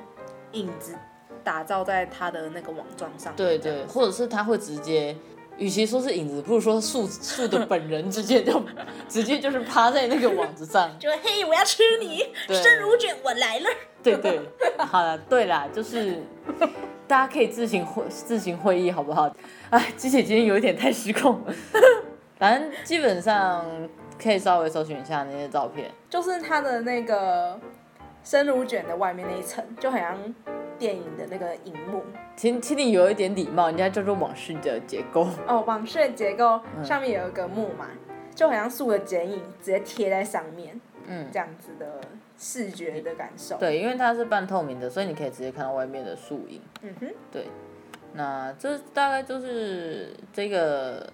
影子打造在它的那个网状上。对对，或者是它会直接。与其说是影子，不如说树树的本人直接就 直接就是趴在那个网子上，就嘿，我要吃你，生乳卷我来了。对对，好了，对啦，就是 大家可以自行会自行会议，好不好？哎，机姐今天有一点太失控了，反正基本上可以稍微搜寻一下那些照片，就是它的那个生乳卷的外面那一层，就好像。电影的那个荧幕，请请你有一点礼貌，人家叫做网式的结构哦，网式的结构上面有一个木嘛，嗯、就好像树的剪影直接贴在上面，嗯，这样子的视觉的感受。对，因为它是半透明的，所以你可以直接看到外面的树影。嗯哼，对，那这大概就是这个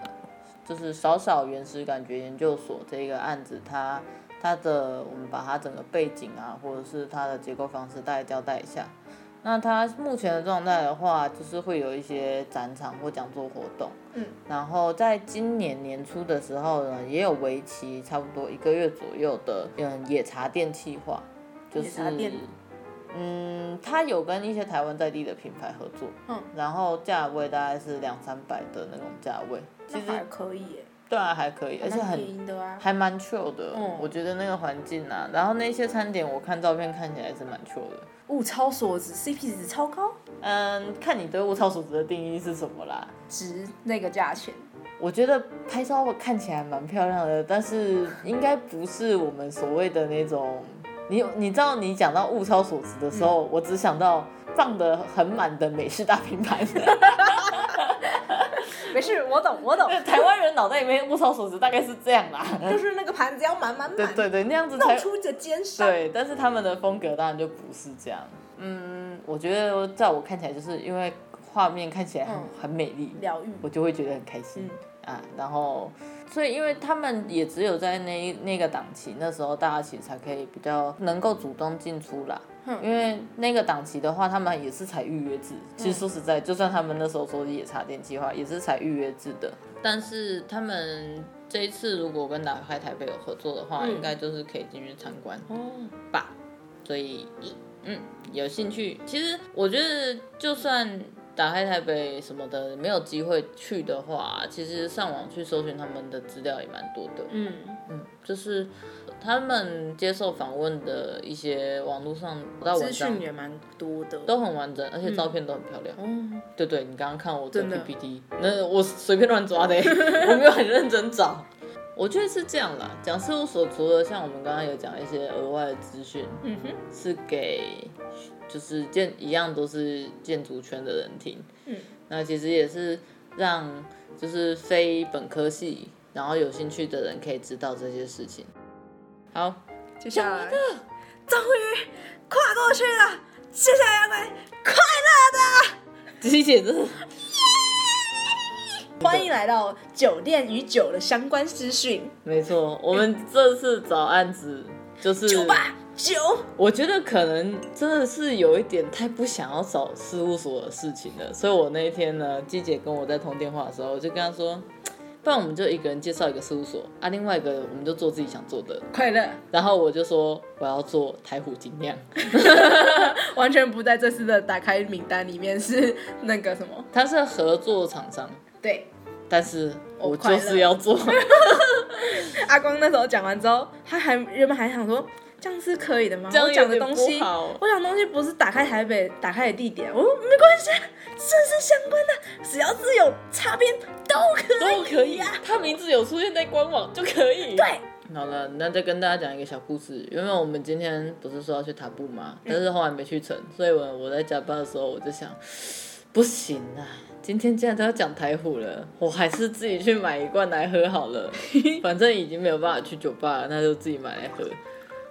就是少少原始感觉研究所这个案子，它它的我们把它整个背景啊，或者是它的结构方式大概交代一下。那它目前的状态的话，就是会有一些展场或讲座活动，嗯，然后在今年年初的时候呢，也有为期差不多一个月左右的嗯野茶店计划，就是嗯，它有跟一些台湾在地的品牌合作，嗯，然后价位大概是两三百的那种价位，其实还可以耶，对啊，还可以，而且很还蛮 chill 的，嗯，我觉得那个环境啊，然后那些餐点我看照片看起来是蛮 chill 的。物超所值，CP 值超高。嗯，看你对物超所值的定义是什么啦？值那个价钱。我觉得拍照看起来蛮漂亮的，但是应该不是我们所谓的那种。你你知道，你讲到物超所值的时候，嗯、我只想到放的很满的美式大拼盘。没事，我懂，我懂。台湾人脑袋里面物超所值大概是这样啦，就是那个盘子要满满满。对对对，那样子才出着肩上。对，但是他们的风格当然就不是这样。嗯，我觉得在我看起来，就是因为画面看起来很、嗯、很美丽，疗愈，我就会觉得很开心、嗯、啊。然后，所以因为他们也只有在那那个档期，那时候大家其实才可以比较能够主动进出啦。因为那个档期的话，他们也是采预约制。其实说实在，就算他们那时候说野茶店计划，也是采预约制的。但是他们这一次如果跟打开台北有合作的话，嗯、应该就是可以进去参观吧。所以，嗯，有兴趣。其实我觉得，就算打开台北什么的没有机会去的话，其实上网去搜寻他们的资料也蛮多的。嗯嗯，就是。他们接受访问的一些网络上资讯也蛮多的，都很完整，而且照片都很漂亮。嗯，对对，你刚刚看我的 PPT，那我随便乱抓的，我没有很认真找。我觉得是这样啦，讲事务所除了像我们刚刚有讲一些额外的资讯，嗯哼，是给就是建一样都是建筑圈的人听，嗯，那其实也是让就是非本科系然后有兴趣的人可以知道这些事情。好，接下来终于跨过去了，接下来要来快乐的，机姐真的。欢迎来到酒店与酒的相关资讯。没错，我们这次找案子就是酒吧酒。我觉得可能真的是有一点太不想要找事务所的事情了，所以我那一天呢，季姐跟我在通电话的时候，我就跟她说，不然我们就一个人介绍一个事务所啊，另外一个我们就做自己想做的快乐。然后我就说我要做台虎精酿，完全不在这次的打开名单里面，是那个什么？他是合作厂商。对，但是我就是要做。阿光那时候讲完之后，他还原本还想说这样是可以的吗？我讲的东西，我讲东西不是打开台北打开的地点，我说没关系，这是相关的，只要是有插边都可以，都可以啊。他名字有出现在官网就可以。对，好了，那再跟大家讲一个小故事。因为我们今天不是说要去塔布吗？但是后来没去成，所以我我在加班的时候我就想，不行啊。今天既然都要讲台虎了，我还是自己去买一罐来喝好了。反正已经没有办法去酒吧了，那就自己买来喝。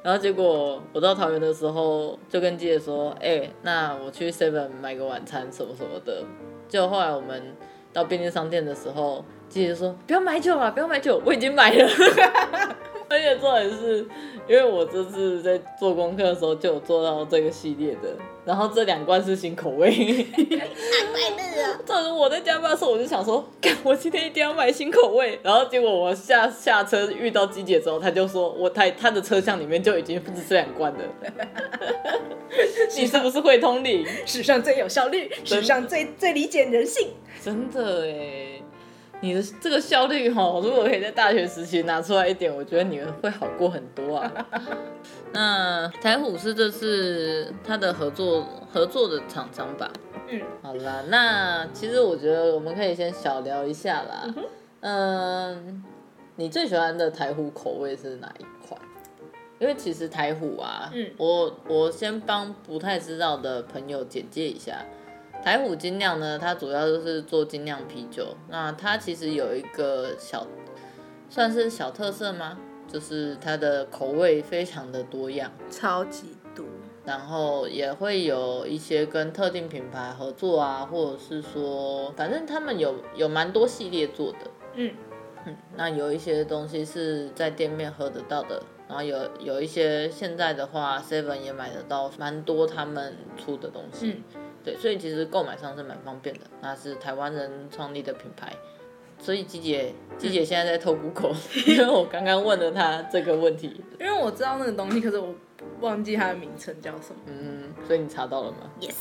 然后结果我到桃园的时候，就跟姐姐说：“哎、那我去 Seven 买个晚餐什么什么的。”就后来我们到便利商店的时候，姐姐说：“不要买酒了，不要买酒，我已经买了。”而且重点是，因为我这次在做功课的时候就有做到这个系列的，然后这两罐是新口味。快乐啊！这是我在加班的时候，我就想说，我今天一定要买新口味。然后结果我下下车遇到机姐之后，她就说我他他的车厢里面就已经不止这两罐了。你是不是会通灵？史上最有效率，史上最最理解人性。真的哎。你的这个效率哈，如果可以在大学时期拿出来一点，我觉得你们会好过很多啊。那台虎是这次他的合作合作的厂商吧？嗯，好啦，那其实我觉得我们可以先小聊一下啦。嗯，嗯，你最喜欢的台虎口味是哪一款？因为其实台虎啊，嗯，我我先帮不太知道的朋友简介一下。台虎精酿呢，它主要就是做精酿啤酒。那它其实有一个小，算是小特色吗？就是它的口味非常的多样，超级多。然后也会有一些跟特定品牌合作啊，或者是说，反正他们有有蛮多系列做的。嗯嗯，那有一些东西是在店面喝得到的，然后有有一些现在的话，Seven 也买得到蛮多他们出的东西。嗯对，所以其实购买上是蛮方便的。那是台湾人创立的品牌，所以季姐，季姐现在在偷 Google，因为我刚刚问了她这个问题。因为我知道那个东西，可是我忘记它的名称叫什么。嗯，所以你查到了吗？Yes，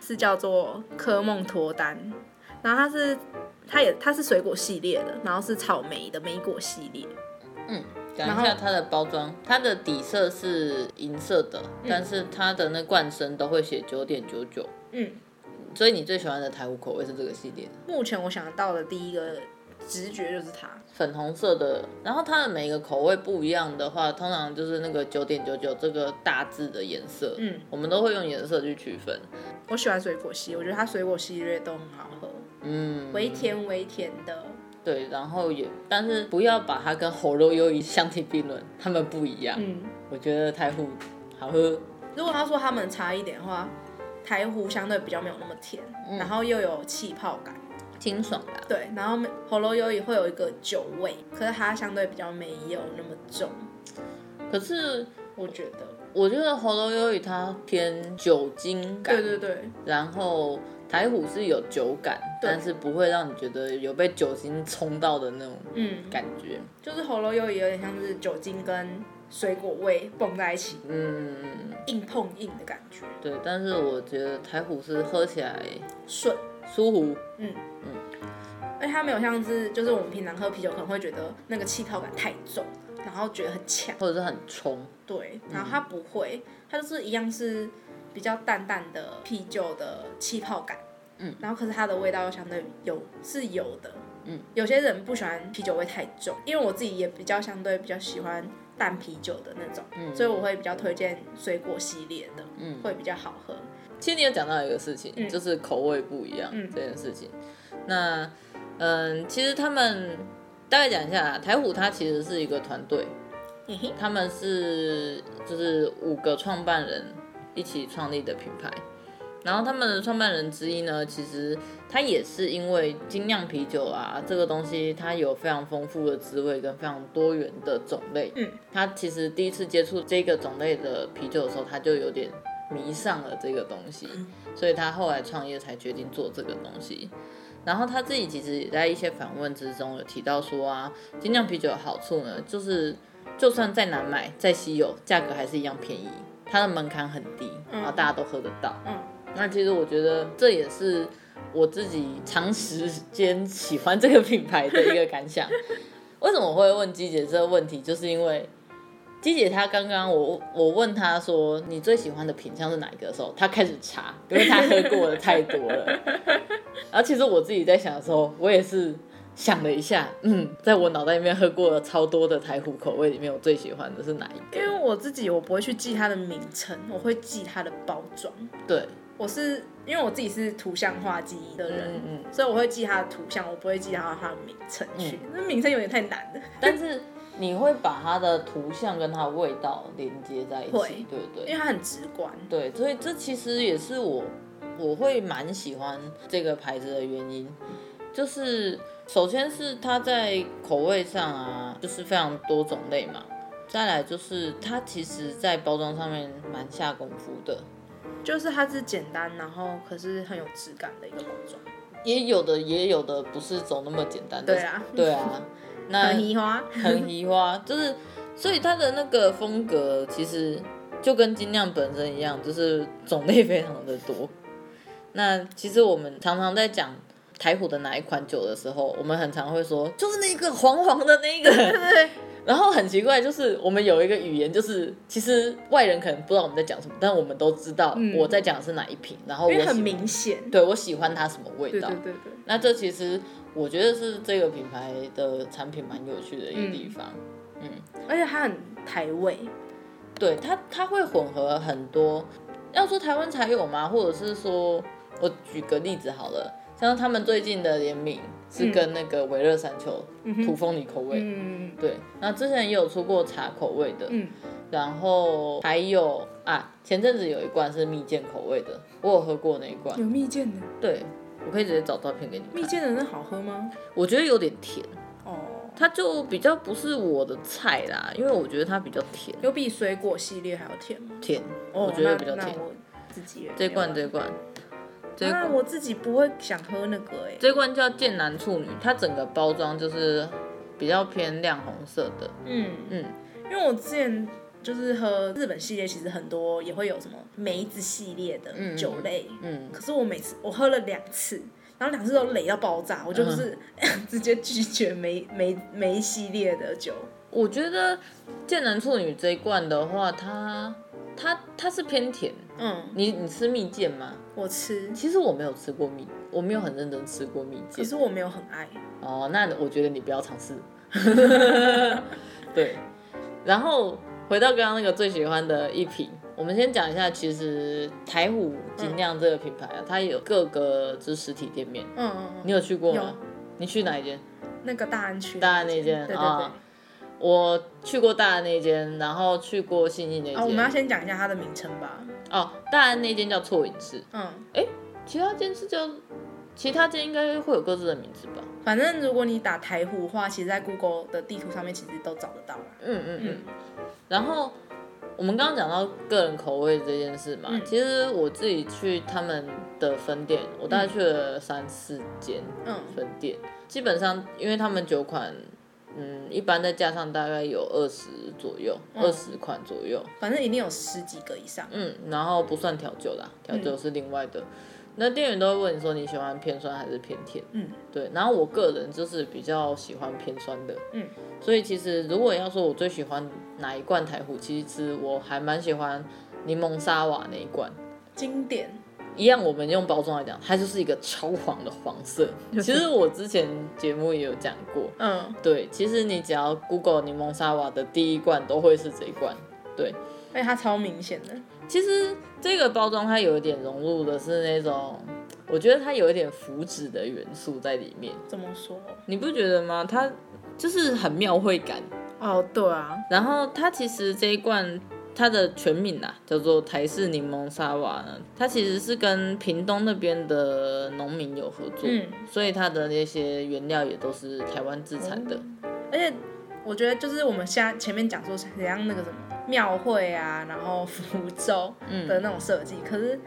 是叫做科梦脱单。然后它是，它也它是水果系列的，然后是草莓的莓果系列。嗯。讲一下它的包装，它的底色是银色的，嗯、但是它的那罐身都会写九点九九。嗯，所以你最喜欢的台虎口味是这个系列？目前我想到的第一个直觉就是它，粉红色的。然后它的每个口味不一样的话，通常就是那个九点九九这个大致的颜色。嗯，我们都会用颜色去区分。我喜欢水果系，我觉得它水果系列都很好喝。嗯，微甜微甜的。对，然后也，但是不要把它跟喉咙优一相提并论，它们不一样。嗯，我觉得台虎好喝。如果他说他们差一点的话，台虎相对比较没有那么甜，嗯、然后又有气泡感，清爽的。对，然后喉咙优也会有一个酒味，可是它相对比较没有那么重。可是我觉得，我觉得喉咙优怡它偏酒精感。对对对，然后。台虎是有酒感，但是不会让你觉得有被酒精冲到的那种感觉，嗯、就是喉咙又有点像是酒精跟水果味蹦在一起，嗯，硬碰硬的感觉。对，但是我觉得台虎是喝起来顺舒服，嗯。嗯，而且它没有像是就是我们平常喝啤酒可能会觉得那个气泡感太重，然后觉得很呛，或者是很冲。对，然后它不会，它就是一样是比较淡淡的啤酒的气泡感。嗯，然后可是它的味道又相对有是有的。嗯，有些人不喜欢啤酒味太重，因为我自己也比较相对比较喜欢淡啤酒的那种，嗯，所以我会比较推荐水果系列的，嗯，会比较好喝。其实你有讲到一个事情，嗯，就是口味不一样，嗯，这件事情。那，嗯，其实他们大概讲一下，台虎它其实是一个团队，嗯，他们是就是五个创办人一起创立的品牌。然后他们的创办人之一呢，其实他也是因为精酿啤酒啊这个东西，它有非常丰富的滋味跟非常多元的种类。嗯，他其实第一次接触这个种类的啤酒的时候，他就有点迷上了这个东西，所以他后来创业才决定做这个东西。然后他自己其实也在一些访问之中有提到说啊，精酿啤酒的好处呢，就是就算再难买、再稀有，价格还是一样便宜，它的门槛很低，然后大家都喝得到。嗯。那其实我觉得这也是我自己长时间喜欢这个品牌的一个感想。为什么我会问季姐这个问题？就是因为鸡姐她刚刚我我问她说，你最喜欢的品相是哪一个的时候，她开始查，因为她喝过的太多了。然后其实我自己在想的时候，我也是想了一下，嗯，在我脑袋里面喝过了超多的台虎口味里面，我最喜欢的是哪一个？因为我自己我不会去记它的名称，我会记它的包装。对。我是因为我自己是图像化记忆的人，嗯嗯，所以我会记它的图像，我不会记它它的名称去，那、嗯、名称有点太难了。但是你会把它的图像跟它的味道连接在一起，对不对？因为它很直观。对，所以这其实也是我我会蛮喜欢这个牌子的原因，就是首先是它在口味上啊，就是非常多种类嘛，再来就是它其实在包装上面蛮下功夫的。就是它是简单，然后可是很有质感的一个包装。也有的，也有的不是走那么简单的。对啊，对啊，那很移花，很移花，就是所以它的那个风格其实就跟精酿本身一样，就是种类非常的多。那其实我们常常在讲台虎的哪一款酒的时候，我们很常会说，就是那个黄黄的那个。对。然后很奇怪，就是我们有一个语言，就是其实外人可能不知道我们在讲什么，但我们都知道我在讲的是哪一瓶。嗯、然后我很明显，对我喜欢它什么味道。对对对对。那这其实我觉得是这个品牌的产品蛮有趣的一个地方。嗯。嗯，而且它很台味。对它，它会混合很多。要说台湾才有吗？或者是说我举个例子好了，像他们最近的联名。是跟那个维乐山丘土凤梨口味，嗯，对，那之前也有出过茶口味的，嗯，然后还有啊，前阵子有一罐是蜜饯口味的，我有喝过那一罐，有蜜饯的，对，我可以直接找照片给你。蜜饯的那好喝吗？我觉得有点甜，哦，它就比较不是我的菜啦，因为我觉得它比较甜，有比水果系列还要甜吗？甜，我觉得比较甜。自己这罐这罐。那我自己不会想喝那个哎，这罐叫剑南处女，它整个包装就是比较偏亮红色的。嗯嗯，因为我之前就是喝日本系列，其实很多也会有什么梅子系列的酒类。嗯，可是我每次我喝了两次，然后两次都累到爆炸，我就是直接拒绝梅梅梅系列的酒。我觉得剑南处女这一罐的话，它它它是偏甜。嗯，你你吃蜜饯吗？我吃，其实我没有吃过蜜，我没有很认真吃过蜜饯。可是我没有很爱。哦，那我觉得你不要尝试。对，然后回到刚刚那个最喜欢的一瓶，我们先讲一下，其实台虎精酿这个品牌啊，嗯、它有各个就是实体店面。嗯嗯，你有去过吗？你去哪一间？那个大安区。大安那间。对对对。哦我去过大安那间，然后去过信义那间。哦，我们要先讲一下它的名称吧。哦，大安那间叫错饮室。嗯，哎，其他间是叫，其他间应该会有各自的名字吧。反正如果你打台湖的话，其实在 Google 的地图上面其实都找得到。嗯嗯嗯。然后我们刚刚讲到个人口味这件事嘛，嗯、其实我自己去他们的分店，我大概去了三四间分店，嗯、基本上因为他们九款。嗯，一般再加上大概有二十左右，二十款左右，反正一定有十几个以上。嗯，然后不算调酒啦，调酒是另外的。嗯、那店员都会问你说你喜欢偏酸还是偏甜？嗯，对。然后我个人就是比较喜欢偏酸的，嗯。所以其实如果要说我最喜欢哪一罐台虎，其实我还蛮喜欢柠檬沙瓦那一罐，经典。一样，我们用包装来讲，它就是一个超黄的黄色。其实我之前节目也有讲过，嗯，对。其实你只要 Google 柠檬沙瓦的第一罐，都会是这一罐，对。而且它超明显的。其实这个包装它有一点融入的是那种，我觉得它有一点福祉的元素在里面。怎么说？你不觉得吗？它就是很庙会感。哦，对啊。然后它其实这一罐它的全名呐、啊、叫做台式柠檬沙瓦呢，它其实是跟屏东那边的农民有合作，嗯，所以它的那些原料也都是台湾自产的。而且我觉得就是我们现在前面讲说怎样那个什么。庙会啊，然后福州的那种设计，嗯，可是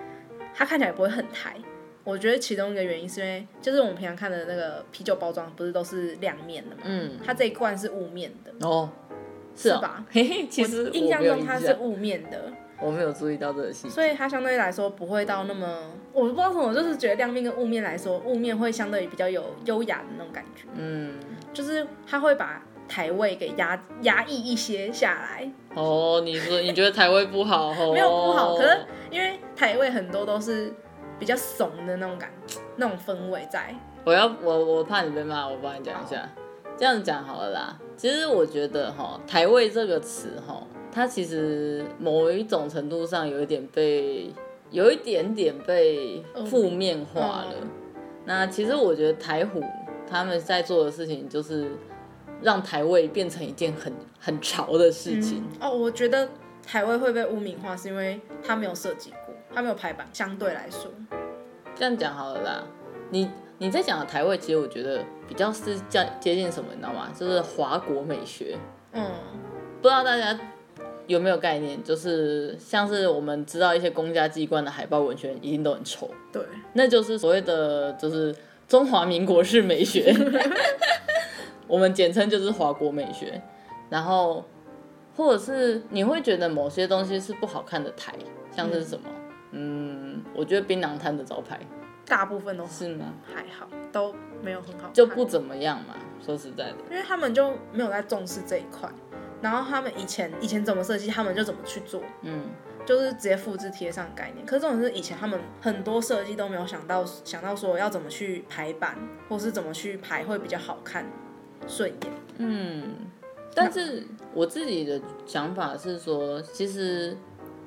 它看起来不会很台。我觉得其中一个原因是因为，就是我们平常看的那个啤酒包装，不是都是亮面的嘛？嗯，它这一罐是雾面的哦，是，吧？嘿嘿，其实印象中它是雾面的，我没有注意到这个细节，所以它相对来说不会到那么，我不知道为什么，我就是觉得亮面跟雾面来说，雾面会相对比较有优雅的那种感觉，嗯，就是它会把。台位给压压抑一些下来哦，你说你觉得台位 不好？哦、没有不好，可是因为台位很多都是比较怂的那种感，那种氛围在。我要我我怕你被骂，我帮你讲一下。这样讲好了啦。其实我觉得哈，台位这个词哈，它其实某一种程度上有一点被有一点点被负面化了。那其实我觉得台虎他们在做的事情就是。让台味变成一件很很潮的事情。嗯、哦，我觉得台味会被污名化，是因为它没有设计过，它没有排版。相对来说，这样讲好了啦。你你在讲的台味，其实我觉得比较是接接近什么，你知道吗？就是华国美学。嗯，不知道大家有没有概念？就是像是我们知道一些公家机关的海报文宣，一定都很丑。对，那就是所谓的就是中华民国式美学。我们简称就是华国美学，然后或者是你会觉得某些东西是不好看的台，像是什么？嗯，嗯，我觉得槟榔摊的招牌，大部分都是吗？还好，都没有很好，就不怎么样嘛。说实在的，因为他们就没有在重视这一块，然后他们以前以前怎么设计，他们就怎么去做，嗯，就是直接复制贴上概念。可是这种是以前他们很多设计都没有想到，想到说要怎么去排版，或是怎么去排会比较好看。顺眼，嗯，但是我自己的想法是说，其实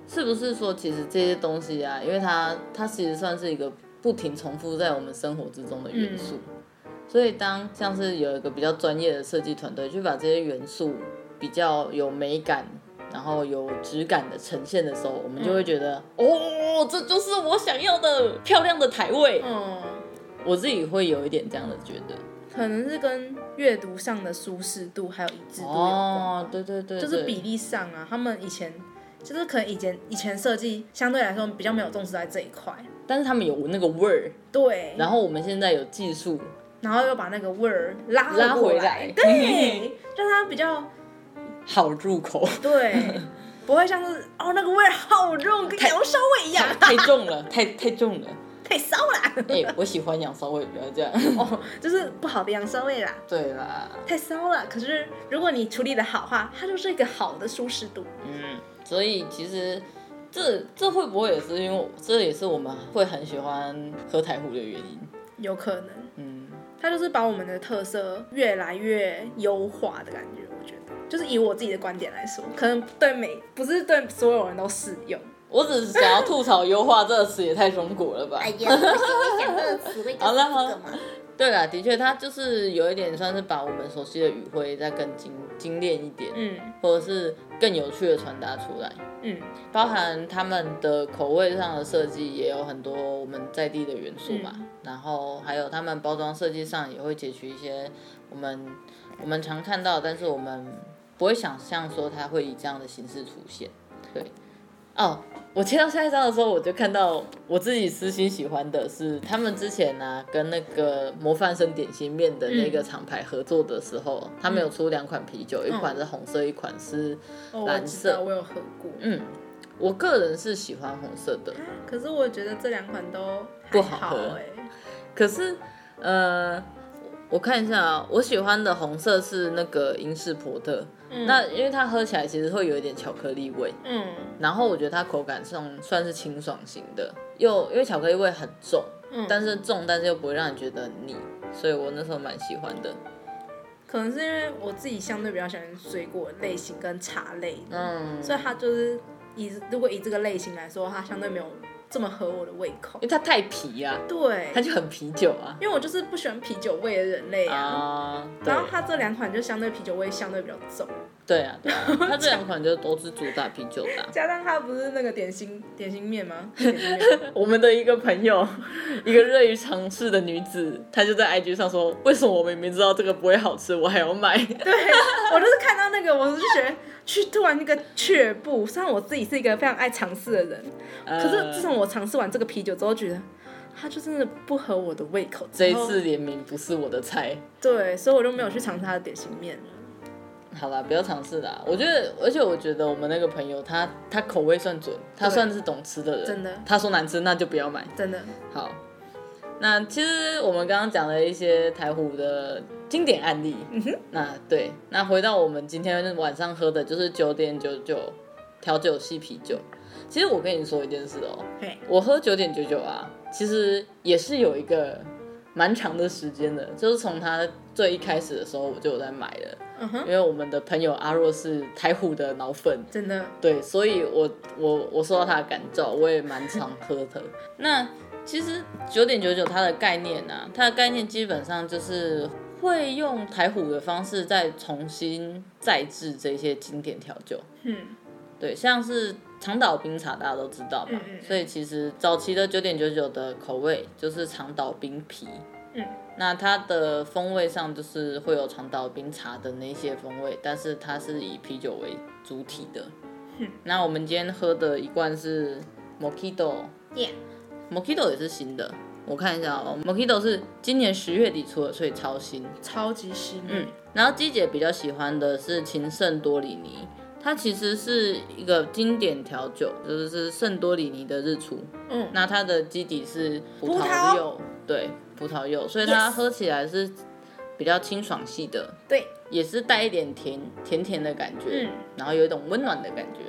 是不是说，其实这些东西啊，因为它它其实算是一个不停重复在我们生活之中的元素，嗯、所以当像是有一个比较专业的设计团队去把这些元素比较有美感，然后有质感的呈现的时候，我们就会觉得，嗯、哦，这就是我想要的漂亮的台位。嗯，我自己会有一点这样的觉得。可能是跟阅读上的舒适度还有一致度有关。哦，对对对，就是比例上啊，他们以前就是可能以前以前设计相对来说比较没有重视在这一块，但是他们有那个味儿，对。然后我们现在有技术，然后又把那个味儿拉拉回来，对，让 它比较好入口，对，不会像是哦那个味儿好重，跟羊烧味一样，太重了，太太重了。太骚啦！哎、欸，我喜欢羊骚味，不要这样 哦，就是不好的羊骚味啦。对啦，太骚了。可是如果你处理的好话，它就是一个好的舒适度。嗯，所以其实这这会不会也是因为这也是我们会很喜欢喝台虎的原因？有可能。嗯，它就是把我们的特色越来越优化的感觉。我觉得，就是以我自己的观点来说，可能对每不是对所有人都适用。我只是想要吐槽“优化”这个词也太中国了吧？哎呀，我心里想这个词会好了好了，对啦，的确，它就是有一点算是把我们熟悉的语汇再更精精炼一点，嗯，或者是更有趣的传达出来，嗯，包含他们的口味上的设计也有很多我们在地的元素嘛，嗯、然后还有他们包装设计上也会截取一些我们我们常看到，但是我们不会想象说它会以这样的形式出现，对。哦，我切到下一张的时候，我就看到我自己私心喜欢的是他们之前呢、啊、跟那个模范生点心面的那个厂牌合作的时候，嗯、他们有出两款啤酒，嗯、一款是红色，一款是蓝色。哦、我，我有喝过。嗯，我个人是喜欢红色的。可是我觉得这两款都不好喝。欸、可是，呃，我看一下啊，我喜欢的红色是那个英式波特。嗯、那因为它喝起来其实会有一点巧克力味。嗯。然后我觉得它口感上算是清爽型的，又因为巧克力味很重，嗯、但是重但是又不会让你觉得很腻，所以我那时候蛮喜欢的。可能是因为我自己相对比较喜欢水果类型跟茶类，嗯，所以它就是以如果以这个类型来说，它相对没有。这么合我的胃口，因为它太皮啊，对，它就很啤酒啊。因为我就是不喜欢啤酒味的人类啊。Uh, 然后它这两款就相对啤酒味相对比较重。对啊，对啊，它这两款就都是主打啤酒的。加上它不是那个点心点心面吗？我们的一个朋友，一个乐于尝试的女子，她就在 IG 上说：“为什么我明明知道这个不会好吃，我还要买？”对，我就是看到那个，我就觉得。去突然那个却步，虽然我自己是一个非常爱尝试的人，呃、可是自从我尝试完这个啤酒之后，觉得它就真的不合我的胃口。这一次联名不是我的菜，对，所以我就没有去尝试它的点心面了。好啦，不要尝试啦。我觉得，而且我觉得我们那个朋友他他口味算准，他算是懂吃的人。真的，他说难吃那就不要买。真的。好，那其实我们刚刚讲了一些台虎的。经典案例，嗯哼，那对，那回到我们今天晚上喝的就是九点九九调酒系啤酒。其实我跟你说一件事哦，嘿我喝九点九九啊，其实也是有一个蛮长的时间的，就是从它最一开始的时候我就有在买了，嗯哼，因为我们的朋友阿若是台虎的脑粉，真的，对，所以我我我受到他的感召，我也蛮常喝的。那其实九点九九它的概念呢、啊，它的概念基本上就是。会用台虎的方式再重新再制这些经典调酒，嗯，对，像是长岛冰茶大家都知道嘛，嗯嗯，所以其实早期的九点九九的口味就是长岛冰啤，嗯，那它的风味上就是会有长岛冰茶的那些风味，但是它是以啤酒为主体的，嗯，那我们今天喝的一罐是 Mojito，Yeah，Mojito 也是新的。我看一下哦 Mokito 是今年十月底出的，所以超新，超级新。嗯，然后鸡姐比较喜欢的是情圣多里尼，它其实是一个经典调酒，就是圣多里尼的日出。嗯，那它的基底是葡萄柚，萄对，葡萄柚，所以它喝起来是比较清爽系的。对，也是带一点甜甜甜的感觉，嗯，然后有一种温暖的感觉。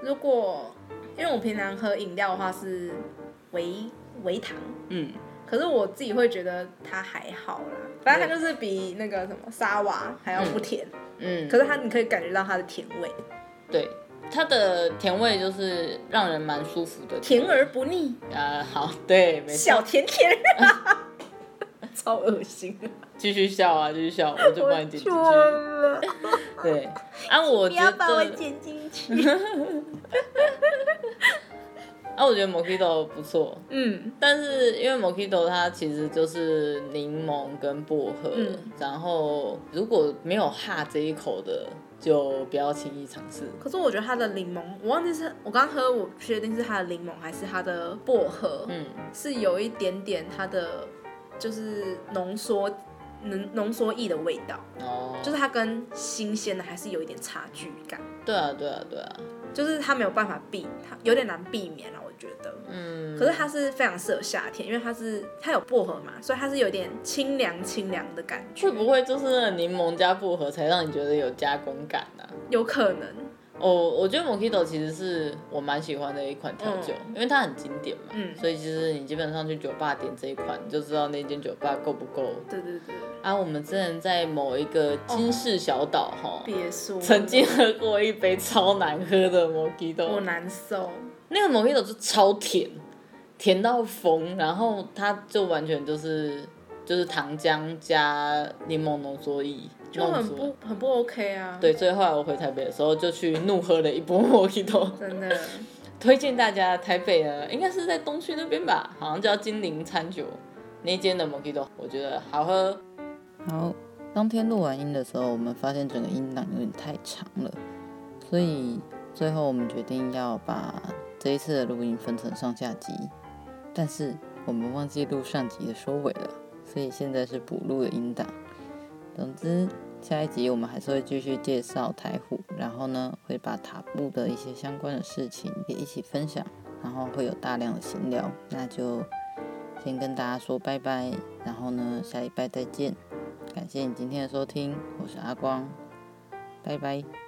如果因为我平常喝饮料的话是微微糖，嗯。可是我自己会觉得它还好啦，反正它就是比那个什么沙瓦还要不甜，嗯，嗯，可是它你可以感觉到它的甜味，对，它的甜味就是让人蛮舒服的，甜而不腻。呃，好，对，没错，小甜甜，超恶心，继续笑啊，继续笑，我就帮你剪进去，了。对，啊，我觉得，不要把我剪进去。啊，我觉得 Mojito 不错，嗯，但是因为 Mojito 它其实就是柠檬跟薄荷，嗯，然后如果没有哈这一口的，就不要轻易尝试。可是我觉得它的柠檬，我忘记是我刚喝，我不确定是它的柠檬还是它的薄荷，嗯，是有一点点它的就是浓缩浓浓缩液的味道，哦，就是它跟新鲜的还是有一点差距感。对啊，对啊，对啊，就是它没有办法避，它有点难避免了。觉得，嗯，可是它是非常适合夏天，因为它是它有薄荷嘛，所以它是有点清凉清凉的感觉。会不会就是柠檬加薄荷才让你觉得有加工感呢？有可能。哦，我觉得 Mojito 其实是我蛮喜欢的一款调酒，嗯、因为它很经典嘛，嗯，所以其实你基本上去酒吧点这一款，你就知道那间酒吧够不够。对对对。啊，我们之前在某一个金氏小岛哈，别说，曾经喝过一杯超难喝的 Mojito，我难受。那个 Mojito 是超甜，甜到疯，然后它就完全就是就是糖浆加柠檬浓缩液，就很不很不 OK 啊。对，所以后来我回台北的时候就去怒喝了一波 Mojito。真的，推荐大家台北的，应该是在东区那边吧，好像叫金陵餐酒那间的 Mojito，我觉得好喝。好，当天录完音的时候，我们发现整个音档有点太长了，所以最后我们决定要把。这一次的录音分成上下集，但是我们忘记录上集的收尾了，所以现在是补录的音档。总之，下一集我们还是会继续介绍台虎，然后呢会把塔布的一些相关的事情也一起分享，然后会有大量的闲聊，那就先跟大家说拜拜，然后呢，下礼拜再见。感谢你今天的收听，我是阿光，拜拜。